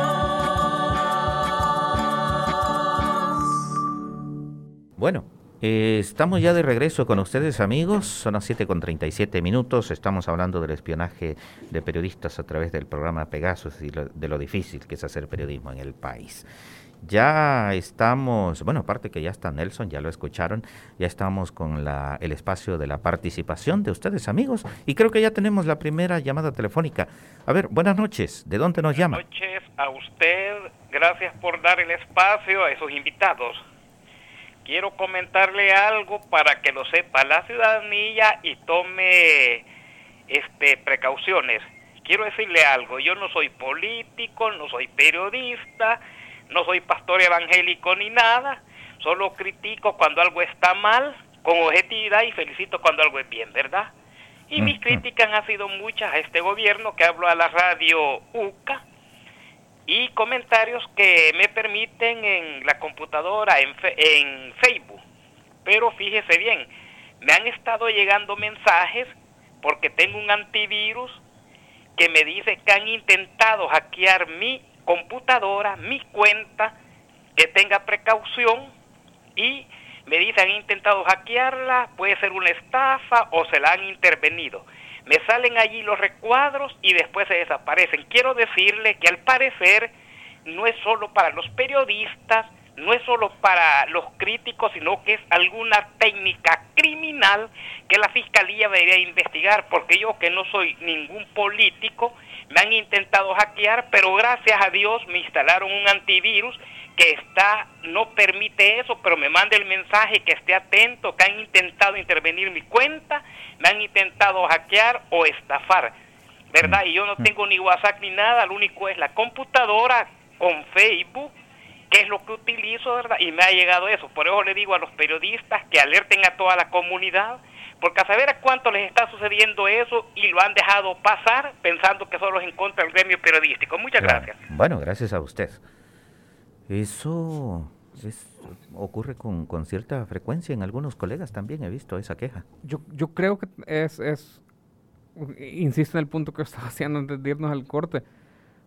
Bueno, eh, estamos ya de regreso con ustedes amigos, son las 7 con 37 minutos, estamos hablando del espionaje de periodistas a través del programa Pegasus y de lo difícil que es hacer periodismo en el país. Ya estamos, bueno, aparte que ya está Nelson, ya lo escucharon, ya estamos con la, el espacio de la participación de ustedes amigos y creo que ya tenemos la primera llamada telefónica. A ver, buenas noches, ¿de dónde nos llama? Buenas noches a usted, gracias por dar el espacio a esos invitados quiero comentarle algo para que lo sepa la ciudadanía y tome este precauciones. Quiero decirle algo, yo no soy político, no soy periodista, no soy pastor evangélico ni nada, Solo critico cuando algo está mal, con objetividad, y felicito cuando algo es bien, ¿verdad? Y mis críticas han sido muchas a este gobierno que hablo a la radio UCA y comentarios que me permiten en la computadora, en, en Facebook. Pero fíjese bien, me han estado llegando mensajes porque tengo un antivirus que me dice que han intentado hackear mi computadora, mi cuenta, que tenga precaución y me dicen han intentado hackearla, puede ser una estafa o se la han intervenido. Me salen allí los recuadros y después se desaparecen. Quiero decirle que al parecer no es solo para los periodistas, no es solo para los críticos, sino que es alguna técnica criminal que la fiscalía debería investigar, porque yo que no soy ningún político, me han intentado hackear, pero gracias a Dios me instalaron un antivirus que está no permite eso, pero me manda el mensaje que esté atento, que han intentado intervenir mi cuenta, me han intentado hackear o estafar, ¿verdad? Y yo no tengo ni WhatsApp ni nada, lo único es la computadora con Facebook, que es lo que utilizo, ¿verdad? Y me ha llegado eso. Por eso le digo a los periodistas que alerten a toda la comunidad, porque a saber a cuánto les está sucediendo eso y lo han dejado pasar pensando que solo es en contra del gremio periodístico. Muchas gracias. Bueno, gracias a usted. Eso ocurre con, cierta frecuencia en algunos colegas también, he visto esa queja. Yo, yo creo que es, es, insisto en el punto que *laughs* estaba haciendo antes de irnos al corte,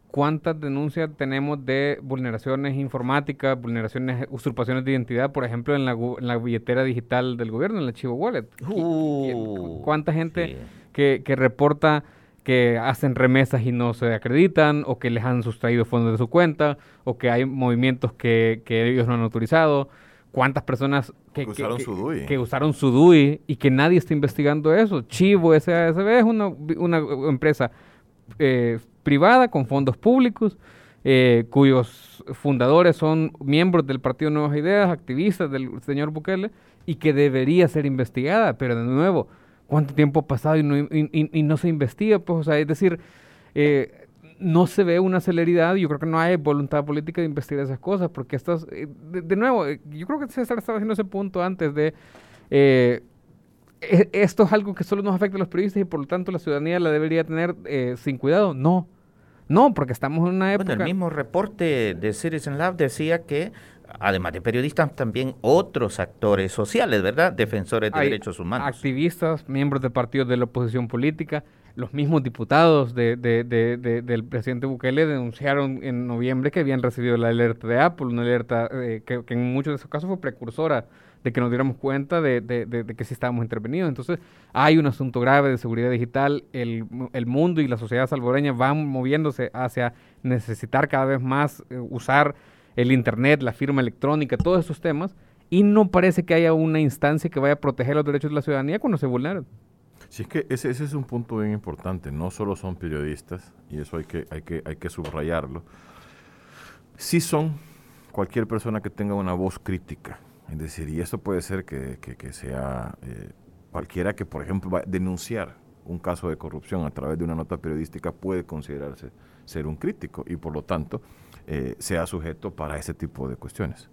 cuántas denuncias tenemos de vulneraciones informáticas, vulneraciones, usurpaciones de identidad, por ejemplo, en la, billetera digital del gobierno, en la Chivo Wallet. Uh, ¿Cuánta gente que, que reporta que hacen remesas y no se acreditan, o que les han sustraído fondos de su cuenta, o que hay movimientos que, ellos no han autorizado. ¿Cuántas personas que, usaron, su DUI. que usaron su DUI y que nadie está investigando eso? Chivo SASB es una, una empresa eh, privada con fondos públicos, eh, cuyos fundadores son miembros del Partido Nuevas Ideas, activistas del señor Bukele, y que debería ser investigada, pero de nuevo, cuánto tiempo ha pasado y no, y, no se investiga, pues, o sea, es decir, eh, no se ve una celeridad, yo creo que no hay voluntad política de investigar esas cosas, porque estas, eh, de, nuevo, eh, yo creo que César estaba haciendo ese punto antes de, e, esto es algo que solo nos afecta a los periodistas y por lo tanto la ciudadanía la debería tener sin cuidado, no. No, porque estamos en una época... Bueno, el mismo reporte de Citizen Lab decía que además de periodistas, también otros actores sociales, ¿verdad? Defensores de derechos humanos. Activistas, miembros de partidos de la oposición política, los mismos diputados de, del presidente Bukele denunciaron en noviembre que habían recibido la alerta de Apple, una alerta eh, que, en muchos de esos casos fue precursora de que nos diéramos cuenta de, que sí estábamos intervenidos. Entonces, hay un asunto grave de seguridad digital. El, el mundo y la sociedad salvadoreña van moviéndose hacia necesitar cada vez más eh, usar el Internet, la firma electrónica, todos esos temas, y no parece que haya una instancia que vaya a proteger los derechos de la ciudadanía cuando se vulneran. Sí, es que ese, ese es un punto bien importante. No solo son periodistas, y eso hay que, hay que, hay que subrayarlo. Sí son cualquier persona que tenga una voz crítica. Es decir, y eso puede ser que, que, sea eh, cualquiera que, por ejemplo, va a denunciar un caso de corrupción a través de una nota periodística puede considerarse ser un crítico y por lo tanto eh, sea sujeto para ese tipo de cuestiones.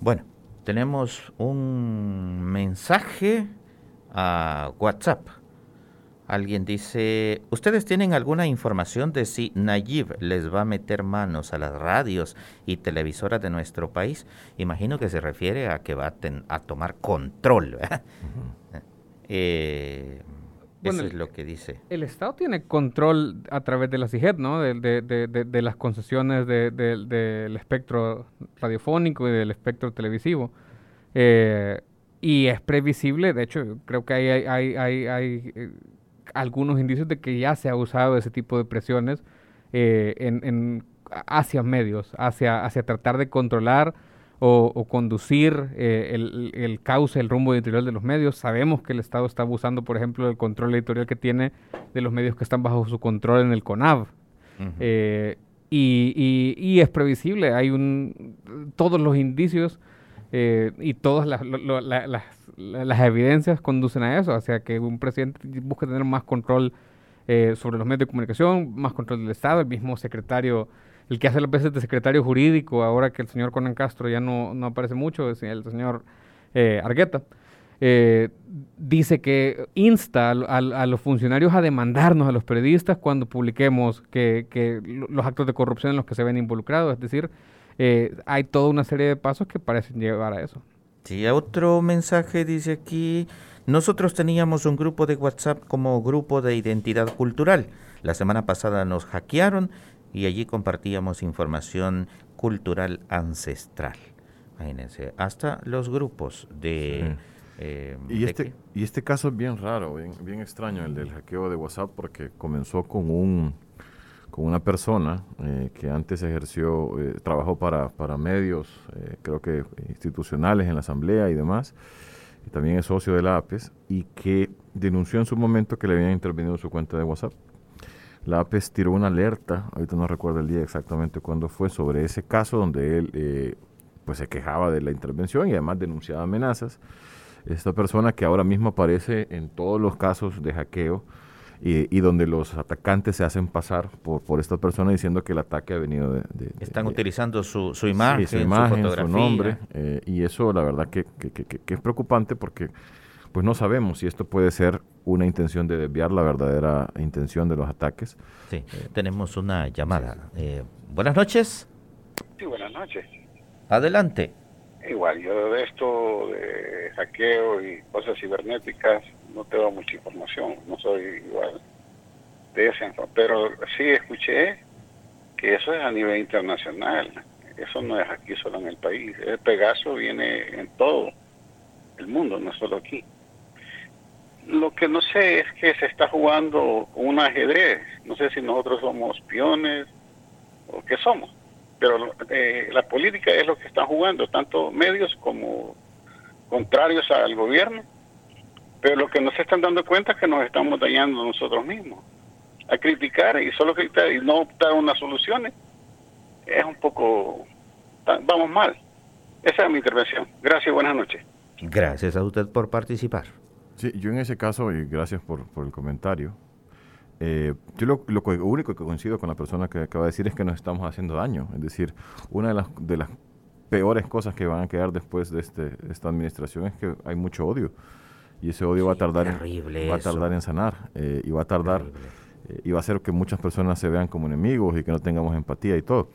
Bueno, tenemos un mensaje a WhatsApp. Alguien dice, ¿ustedes tienen alguna información de si Nayib les va a meter manos a las radios y televisoras de nuestro país? Imagino que se refiere a que va a, tomar control. eh, eso es lo que dice. El Estado tiene control a través de la CIGET, ¿no? De, las concesiones del espectro radiofónico y del espectro televisivo. Eh, y es previsible, de hecho, creo que hay, hay, hay, hay eh, algunos indicios de que ya se ha usado ese tipo de presiones eh, en, hacia medios, hacia, hacia tratar de controlar o, conducir eh, el, el, cauce, el rumbo editorial de los medios. Sabemos que el Estado está abusando, por ejemplo, del control editorial que tiene de los medios que están bajo su control en el CONAV. Eh, y, y, es previsible, hay un, todos los indicios eh, y todas las, las, las, evidencias conducen a eso, hacia que un presidente busque tener más control sobre los medios de comunicación, más control del Estado, el mismo secretario el que hace las veces de secretario jurídico, ahora que el señor Conan Castro ya no, no aparece mucho, es el señor eh, Argueta, eh, dice que insta a, los funcionarios a demandarnos a los periodistas cuando publiquemos que, que los actos de corrupción en los que se ven involucrados. Es decir, eh, hay toda una serie de pasos que parecen llevar a eso. Sí, otro mensaje dice aquí, nosotros teníamos un grupo de WhatsApp como grupo de identidad cultural. La semana pasada nos hackearon y allí compartíamos información cultural ancestral. Imagínense, hasta los grupos de... Eh, y, este, y este caso es bien raro, bien, bien extraño, el del hackeo de WhatsApp, porque comenzó con un con una persona eh, que antes ejerció, eh, trabajó para, para medios, creo que institucionales en la Asamblea y demás, y también es socio de la APES, y que denunció en su momento que le habían intervenido su cuenta de WhatsApp. La APES tiró una alerta, ahorita no recuerdo el día exactamente cuándo fue, sobre ese caso donde él pues se quejaba de la intervención y además denunciaba amenazas. Esta persona que ahora mismo aparece en todos los casos de hackeo y, donde los atacantes se hacen pasar por, por esta persona diciendo que el ataque ha venido de... Están utilizando su, su imagen, su, imagen su, nombre, eh, y eso la verdad que, que, que, es preocupante porque pues no sabemos si esto puede ser una intención de desviar la verdadera intención de los ataques. Sí, eh, tenemos una llamada. Eh, buenas noches. Sí, buenas noches. Adelante. Igual, yo de esto de hackeo y cosas cibernéticas no tengo mucha información, no soy igual de ese, pero sí escuché que eso es a nivel internacional, eso no es aquí solo en el país, el Pegaso viene en todo el mundo, no solo aquí. Lo que no sé es que se está jugando un ajedrez, no sé si nosotros somos piones o qué somos pero eh, la política es lo que están jugando, tanto medios como contrarios al gobierno, pero lo que no se están dando cuenta es que nos estamos dañando nosotros mismos. A criticar y solo criticar y no optar unas soluciones es un poco, vamos mal. Esa es mi intervención. Gracias, buenas noches. Gracias a usted por participar. Sí, yo en ese caso, y gracias por, por el comentario, eh, yo lo, lo, único que coincido con la persona que acaba de decir es que nos estamos haciendo daño. Es decir, una de las, de las peores cosas que van a quedar después de, este, esta administración es que hay mucho odio. Y ese odio va a tardar, en, va a tardar en sanar. Eh, y va a tardar eh, y va a hacer que muchas personas se vean como enemigos y que no tengamos empatía y todo.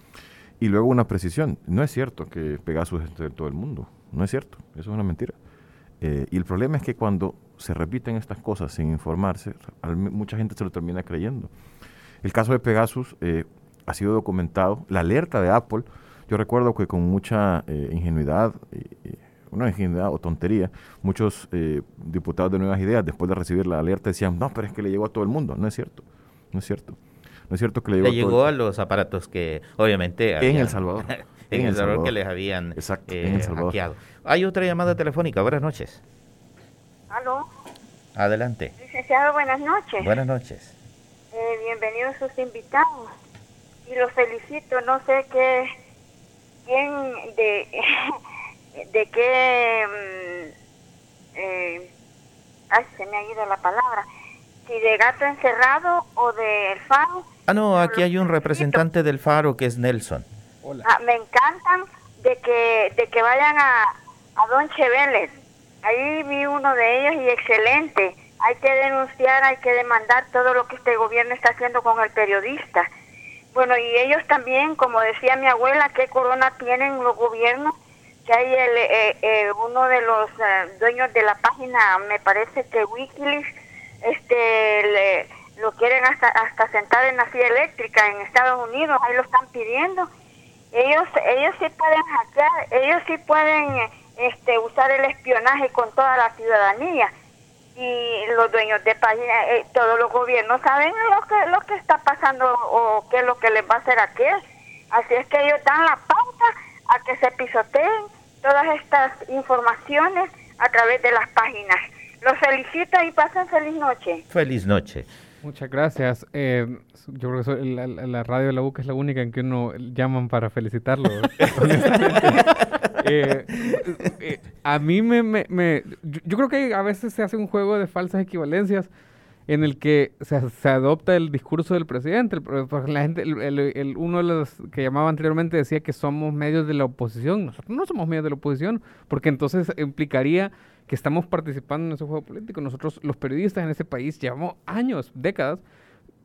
Y luego una precisión. No es cierto que Pegasus esté en todo el mundo. No es cierto. Eso es una mentira. y el problema es que cuando se repiten estas cosas sin informarse, mucha gente se lo termina creyendo. El caso de Pegasus eh, ha sido documentado. La alerta de Apple, yo recuerdo que con mucha eh, ingenuidad, una ingenuidad o tontería, muchos eh, diputados de Nuevas Ideas, después de recibir la alerta, decían, no, pero es que le llegó a todo el mundo. No es cierto, no es cierto. No es cierto que le llegó, le llegó a, los aparatos que obviamente... en El Salvador. *laughs* en, El Salvador, que les habían hackeado. Hay otra llamada telefónica. Buenas noches. ¿Aló? Adelante. Licenciado, buenas noches. Buenas noches. Eh, bienvenidos sus invitados. Y los felicito, no sé qué, quién, de, *laughs* de qué, mm, eh, ay, se me ha ido la palabra, si de gato encerrado o del faro. Ah, no, aquí hay un representante del faro que es Nelson. Hola. Ah, me encantan de que, de que vayan a, a Don Cheveles Ahí vi uno de ellos y excelente. Hay que denunciar, hay que demandar todo lo que este gobierno está haciendo con el periodista. Bueno, y ellos también, como decía mi abuela, ¿qué corona tienen los gobiernos? Que hay el, eh, eh, uno de los eh, dueños de la página, me parece que Wikileaks, este, lo quieren hasta, hasta sentar en la silla eléctrica en Estados Unidos, ahí lo están pidiendo. Ellos, ellos sí pueden hackear, ellos sí pueden este, usar el espionaje con toda la ciudadanía y los dueños de páginas, eh, todos los gobiernos saben lo que lo que está pasando o qué es lo que les va a hacer a qué. Así es que ellos dan la pauta a que se pisoteen todas estas informaciones a través de las páginas. Los felicito y pasen feliz noche. Feliz noche. Muchas gracias. Eh, yo creo que la, radio de la UCA es la única en que uno llaman para felicitarlo. *laughs* Eh, eh, a mí me, me, yo, creo que a veces se hace un juego de falsas equivalencias. en el que se, se adopta el discurso del presidente. El- porque la gente, el- el- el- uno de los que llamaba anteriormente decía que somos medios de la oposición. Nosotros no somos medios de la oposición, porque entonces implicaría que estamos participando en ese juego político. Nosotros, los periodistas en ese país, llevamos años, décadas,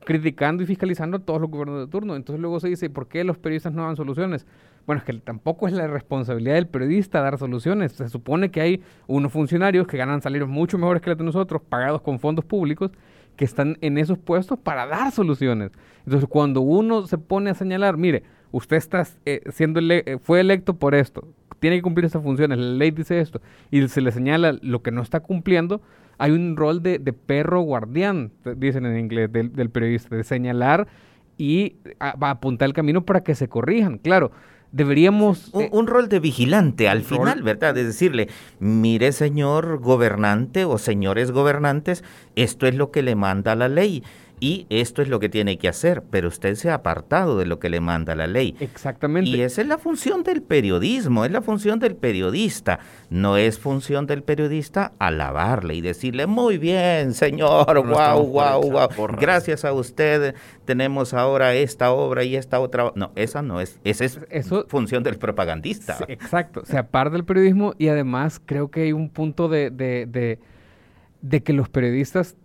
criticando y fiscalizando a todos los gobiernos de turno. Entonces luego se dice, ¿por qué los periodistas no dan soluciones? Bueno, es que tampoco es la responsabilidad del periodista dar soluciones. Se supone que hay unos funcionarios que ganan salarios mucho mejores que los de nosotros, pagados con fondos públicos, que están en esos puestos para dar soluciones. Entonces, cuando uno se pone a señalar, mire, usted está eh, siendo ele- eh, fue electo por esto, tiene que cumplir esas funciones, la ley dice esto, y se le señala lo que no está cumpliendo, hay un rol de, de perro guardián, dicen en inglés, del, del periodista, de señalar y a- va a apuntar el camino para que se corrijan. Claro, deberíamos... Un, un rol de vigilante al rol- final, ¿verdad? De decirle, mire señor gobernante o señores gobernantes, esto es lo que le manda la ley y esto es lo que tiene que hacer, pero usted se ha apartado de lo que le manda la ley. Exactamente. Y esa es la función del periodismo, es la función del periodista. No es función del periodista alabarle y decirle, muy bien, señor, No wow, estamos por wow, echar wow. porras. Gracias a usted tenemos ahora esta obra y esta otra. No, esa no es, esa es función del propagandista. Sí, exacto, se aparta del periodismo y además creo que hay un punto de, de, de, de que los periodistas,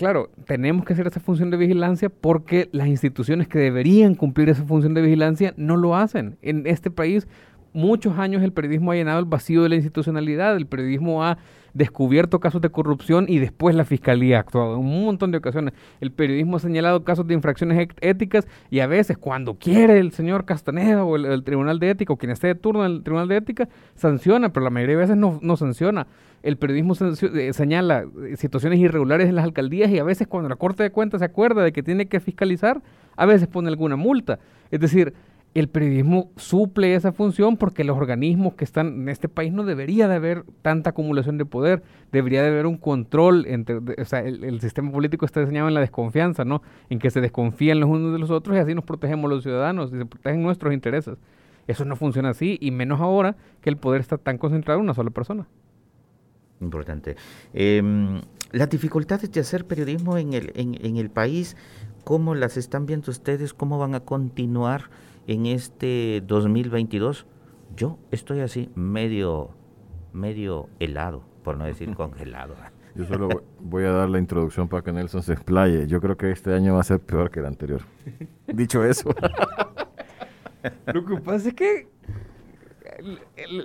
claro, tenemos que hacer esa función de vigilancia porque las instituciones que deberían cumplir esa función de vigilancia no lo hacen. En este país, muchos años el periodismo ha llenado el vacío de la institucionalidad, el periodismo ha descubierto casos de corrupción y después la fiscalía ha actuado en un montón de ocasiones. El periodismo ha señalado casos de infracciones ét- éticas y a veces cuando quiere el señor Castaneda o el, Tribunal de Ética o quien esté de turno en el Tribunal de Ética sanciona, pero la mayoría de veces no sanciona. El periodismo eh, señala eh, situaciones irregulares en las alcaldías y a veces cuando la Corte de Cuentas se acuerda de que tiene que fiscalizar, a veces pone alguna multa. Es decir, el periodismo suple esa función porque los organismos que están en este país no debería de haber tanta acumulación de poder, debería de haber un control entre, o sea, el, el sistema político está diseñado en la desconfianza, ¿no? En que se desconfían los unos de los otros y así nos protegemos los ciudadanos y se protegen nuestros intereses. Eso no funciona así y menos ahora que el poder está tan concentrado en una sola persona. Importante. Em, las dificultades de hacer periodismo en el, en, en el país, ¿cómo las están viendo ustedes? ¿Cómo van a continuar en este 2022? Yo estoy así medio, medio helado, por no decir *laughs* congelado. Yo solo voy a dar la introducción para que Nelson se explaye. Yo creo que este año va a ser peor que el anterior. *laughs* Dicho eso. Lo que pasa es que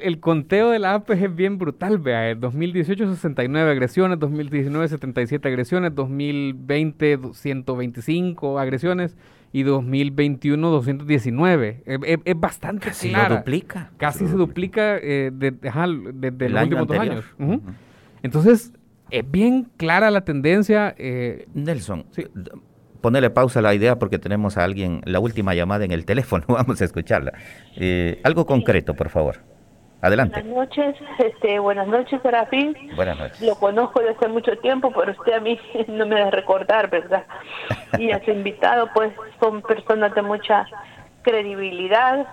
el, conteo de la APES es bien brutal, vea. En 2018 69 agresiones, 2019 77 agresiones, 2020 125 agresiones y 2021 219. Es, es- es bastante Casi lo clara. duplica. Casi se duplica eh, de, ajá, de- de El los año últimos dos años. Entonces, es bien clara la tendencia. eh, Nelson, d- ponele pausa a la idea porque tenemos a alguien, la última llamada en el teléfono, *laughs* vamos a escucharla. Eh, algo concreto, por favor. Adelante. Buenas noches, este, buenas noches, Serafín. Buenas noches. Lo conozco desde hace mucho tiempo, pero usted a mí *laughs* no me da recordar, ¿verdad? *laughs* Y a su invitado, pues, son personas de mucha credibilidad.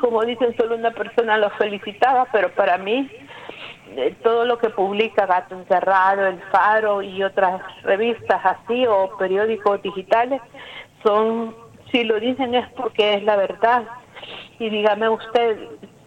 Como dicen, solo una persona lo felicitaba, pero para mí, todo lo que publica Gato Encerrado, El Faro y otras revistas así o periódicos digitales, son, si lo dicen es porque es la verdad. Y dígame usted,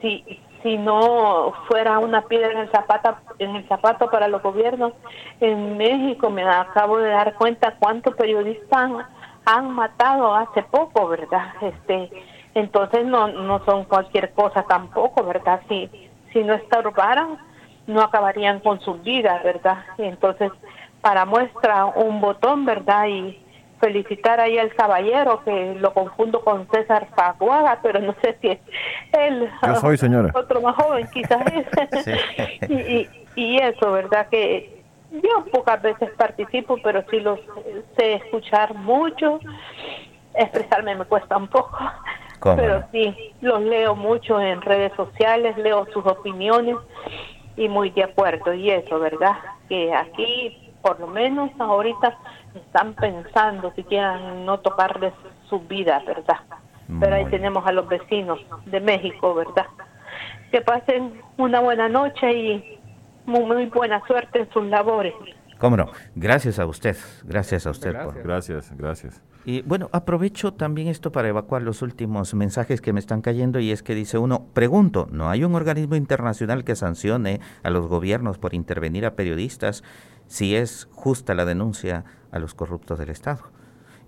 si si no fuera una piedra en el zapato en el zapato para los gobiernos en México me acabo de dar cuenta cuántos periodistas han, han matado hace poco verdad este entonces no no son cualquier cosa tampoco verdad si si no estorbaran no acabarían con sus vidas verdad entonces para muestra un botón verdad y felicitar ahí al caballero que lo confundo con César Faguaga, pero no sé si es él. Yo soy, señora. Otro más joven quizás es. *laughs* y, y, y eso, ¿verdad? Que yo pocas veces participo, pero sí los sé escuchar mucho. Expresarme me cuesta un poco. ¿Cómo Pero sí, los leo mucho en redes sociales, leo sus opiniones y muy de acuerdo. Y eso, ¿verdad? Que aquí, por lo menos ahorita, están pensando si quieran no tocarles sus vidas, ¿verdad? Pero ahí tenemos a los vecinos de México, ¿verdad? Que pasen una buena noche y muy, muy buena suerte en sus labores. Cómo no. Gracias a usted. Gracias a usted. Gracias, gracias. gracias. Y bueno, aprovecho también esto para evacuar los últimos mensajes que me están cayendo y es que dice uno, pregunto, ¿no hay un organismo internacional que sancione a los gobiernos por intervenir a periodistas si es justa la denuncia a los corruptos del Estado?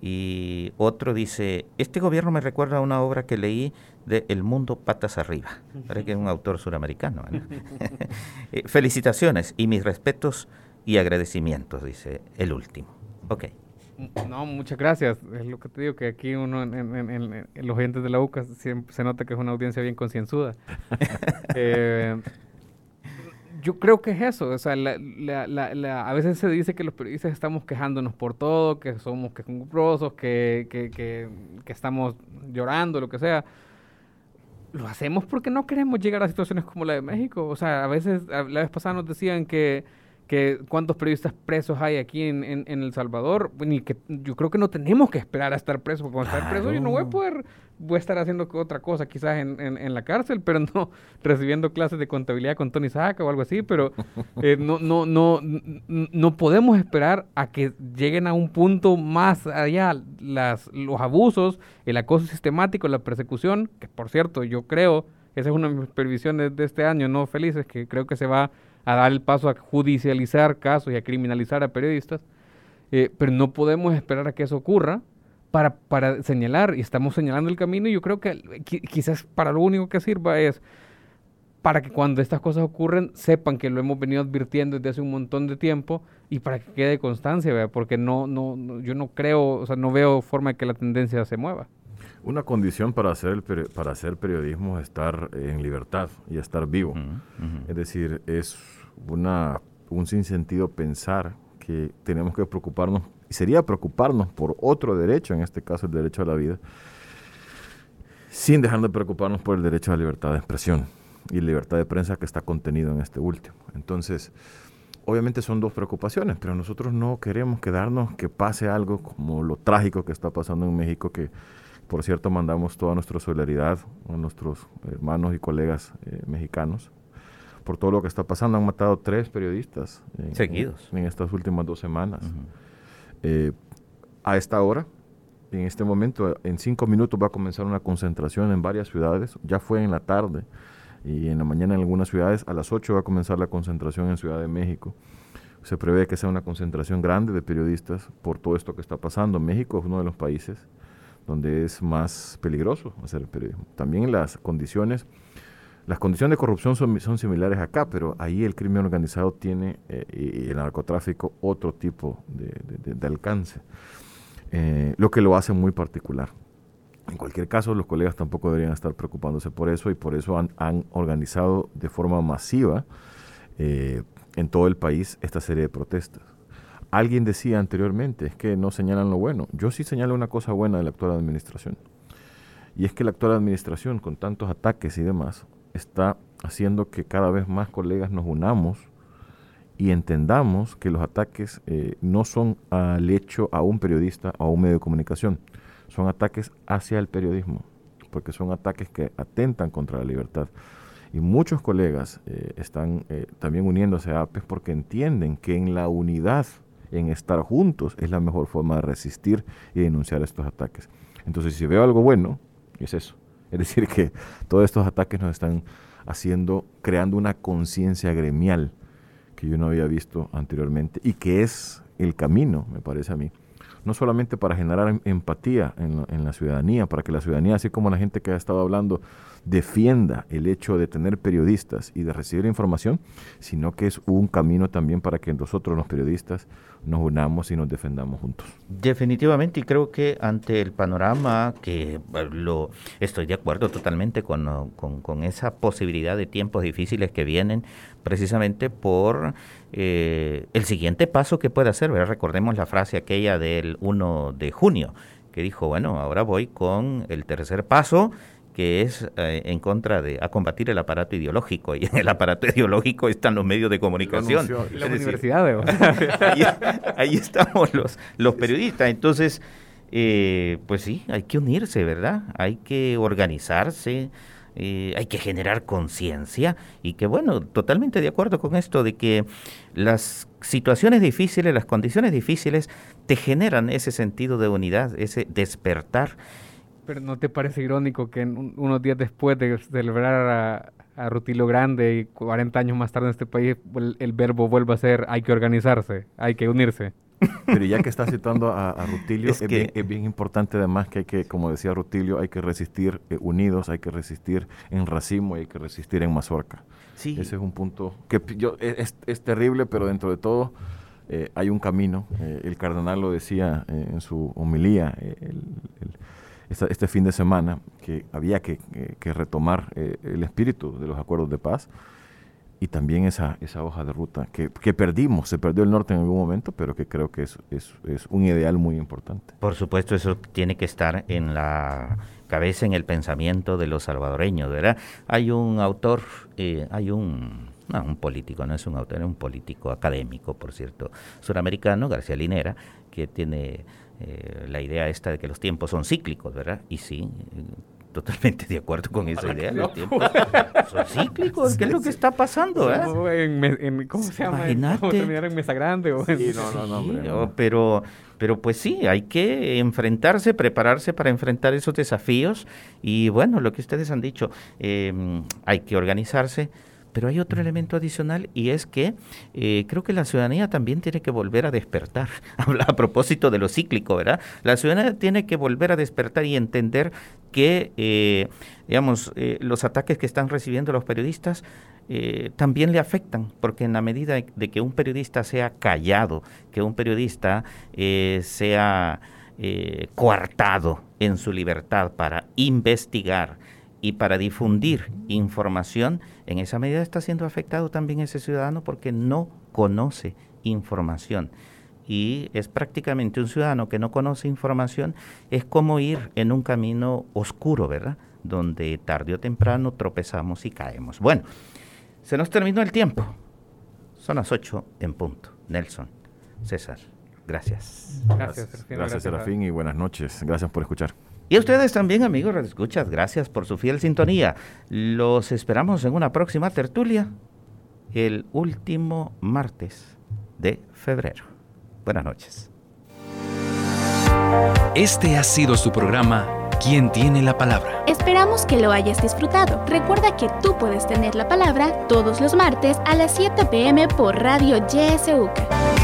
Y otro dice, este gobierno me recuerda a una obra que leí de El Mundo Patas Arriba, parece que es un autor suramericano. *laughs* Eh, felicitaciones y mis respetos y agradecimientos, dice el último. Ok. No, muchas gracias. Es lo que te digo, que aquí uno, en, los oyentes de la UCA, siempre se nota que es una audiencia bien concienzuda. *laughs* eh, yo creo que es eso. O sea, a veces se dice que los periodistas estamos quejándonos por todo, que somos quejumbrosos, que, que, que, que estamos llorando, lo que sea lo hacemos porque no queremos llegar a situaciones como la de México. O sea, a veces, la vez pasada nos decían que que cuántos periodistas presos hay aquí en, en, El Salvador, ni que yo creo que no tenemos que esperar a estar presos, porque cuando estar preso yo no voy a poder, voy a estar haciendo otra cosa quizás en, en, la cárcel, pero no *laughs* recibiendo clases de contabilidad con Tony Saca o algo así, pero *laughs* eh, no, no, no, no podemos esperar a que lleguen a un punto más allá las, los abusos, el acoso sistemático, la persecución, que por cierto yo creo, esa es una de mis previsiones de este año, no felices, que creo que se va a dar el paso a judicializar casos y a criminalizar a periodistas, eh, pero no podemos esperar a que eso ocurra para, para señalar, y estamos señalando el camino, y yo creo que quizás para lo único que sirva es para que cuando estas cosas ocurren sepan que lo hemos venido advirtiendo desde hace un montón de tiempo y para que quede constancia, porque no, no, yo no creo, o sea, no veo forma de que la tendencia se mueva. Una condición para hacer, para hacer periodismo es estar en libertad y estar vivo. Es decir, es una, un sinsentido pensar que tenemos que preocuparnos, y sería preocuparnos por otro derecho, en este caso el derecho a la vida, sin dejar de preocuparnos por el derecho a la libertad de expresión y libertad de prensa que está contenido en este último. Entonces, obviamente son dos preocupaciones, pero nosotros no queremos quedarnos que pase algo como lo trágico que está pasando en México, que por cierto, mandamos toda nuestra solidaridad a nuestros hermanos y colegas eh, mexicanos por todo lo que está pasando. Han matado tres periodistas seguidos en, estas últimas dos semanas. Eh, a esta hora, en este momento, en cinco minutos va a comenzar una concentración en varias ciudades. Ya fue en la tarde y en la mañana en algunas ciudades. A las ocho va a comenzar la concentración en Ciudad de México. Se prevé que sea una concentración grande de periodistas por todo esto que está pasando. México es uno de los países donde es más peligroso hacer el periodismo. También las condiciones, las condiciones de corrupción son, similares acá, pero ahí el crimen organizado tiene eh, y el narcotráfico otro tipo de, alcance, eh, lo que lo hace muy particular. En cualquier caso, los colegas tampoco deberían estar preocupándose por eso y por eso han, han organizado de forma masiva eh, en todo el país esta serie de protestas. Alguien decía anteriormente, es que no señalan lo bueno. Yo sí señalo una cosa buena de la actual administración. Y es que la actual administración, con tantos ataques y demás, está haciendo que cada vez más colegas nos unamos y entendamos que los ataques eh, no son al hecho a un periodista o a un medio de comunicación, son ataques hacia el periodismo, porque son ataques que atentan contra la libertad. Y muchos colegas eh, están eh, también uniéndose a APES porque entienden que en la unidad en estar juntos es la mejor forma de resistir y denunciar estos ataques. Entonces, si veo algo bueno, es eso. Es decir, que todos estos ataques nos están haciendo, creando una conciencia gremial que yo no había visto anteriormente y que es el camino, me parece a mí, no solamente para generar em, empatía en, en, la ciudadanía, para que la ciudadanía, así como la gente que ha estado hablando, defienda el hecho de tener periodistas y de recibir información, sino que es un camino también para que nosotros los periodistas nos unamos y nos defendamos juntos. Definitivamente, y creo que ante el panorama que lo estoy de acuerdo totalmente con, con, con esa posibilidad de tiempos difíciles que vienen precisamente por eh, el siguiente paso que puede hacer. Recordemos la frase aquella del 1 de junio, que dijo, bueno, ahora voy con el tercer paso que es eh, en contra de a combatir el aparato ideológico. *laughs* Y en el aparato ideológico están los medios de comunicación. la universidad *laughs* ahí, estamos los los periodistas. Entonces eh, pues sí hay que unirse verdad hay que organizarse eh, hay que generar conciencia. Y que bueno, totalmente de acuerdo con esto de que las situaciones difíciles, las condiciones difíciles te generan ese sentido de unidad, ese despertar. Pero ¿no te parece irónico que unos días después de celebrar a, Rutilio Grande y 40 años más tarde en este país el verbo vuelva a ser hay que organizarse, hay que unirse? Pero ya que está citando a, Rutilio, es, bien, importante además que hay que, como decía Rutilio, hay que resistir eh, unidos, hay que resistir en racimo y hay que resistir en mazorca. Sí. Ese es un punto que yo, e, es, terrible, pero dentro de todo eh, hay un camino. Eh, el cardenal lo decía en su homilía este fin de semana, que había que retomar el espíritu de los acuerdos de paz y también esa, esa hoja de ruta que, perdimos, se perdió el norte en algún momento, pero que creo que es, es, un ideal muy importante. Por supuesto, eso tiene que estar en la cabeza, en el pensamiento de los salvadoreños, ¿verdad? Hay un autor, eh, hay un, no, un político, no es un autor, es un político académico, por cierto, suramericano, García Linera, que tiene eh, la idea esta de que los tiempos son cíclicos, ¿verdad? Y sí, totalmente de acuerdo con esa idea. Los tiempos son cíclicos. ¿Qué es lo que está pasando? Eh? ¿Cómo se llama? Imagínate. terminar en Mesa Grande? O sí, no, no, no, pero, pero pues sí, hay que enfrentarse, prepararse para enfrentar esos desafíos. Y bueno, lo que ustedes han dicho, eh, hay que organizarse pero hay otro elemento adicional y es que eh, creo que la ciudadanía también tiene que volver a despertar. *laughs* a propósito de lo cíclico, ¿verdad? La ciudadanía tiene que volver a despertar y entender que, eh, digamos, eh, los ataques que están recibiendo los periodistas también le afectan, porque en la medida de que un periodista sea callado, que un periodista sea coartado en su libertad para investigar, y para difundir información, en esa medida está siendo afectado también ese ciudadano porque no conoce información. Y es prácticamente un ciudadano que no conoce información, es como ir en un camino oscuro, ¿verdad? Donde tarde o temprano tropezamos y caemos. Bueno, se nos terminó el tiempo. Son las 8 en punto. Nelson, César, gracias. Gracias, Serafín, gracias, Serafín y buenas noches. Gracias por escuchar. Y a ustedes también, amigos, escuchas, gracias por su fiel sintonía. Los esperamos en una próxima tertulia el último martes de febrero. Buenas noches. Este ha sido su programa ¿Quién tiene la palabra? Esperamos que lo hayas disfrutado. Recuerda que tú puedes tener la palabra todos los martes a las 7 pm por Radio YSUCA.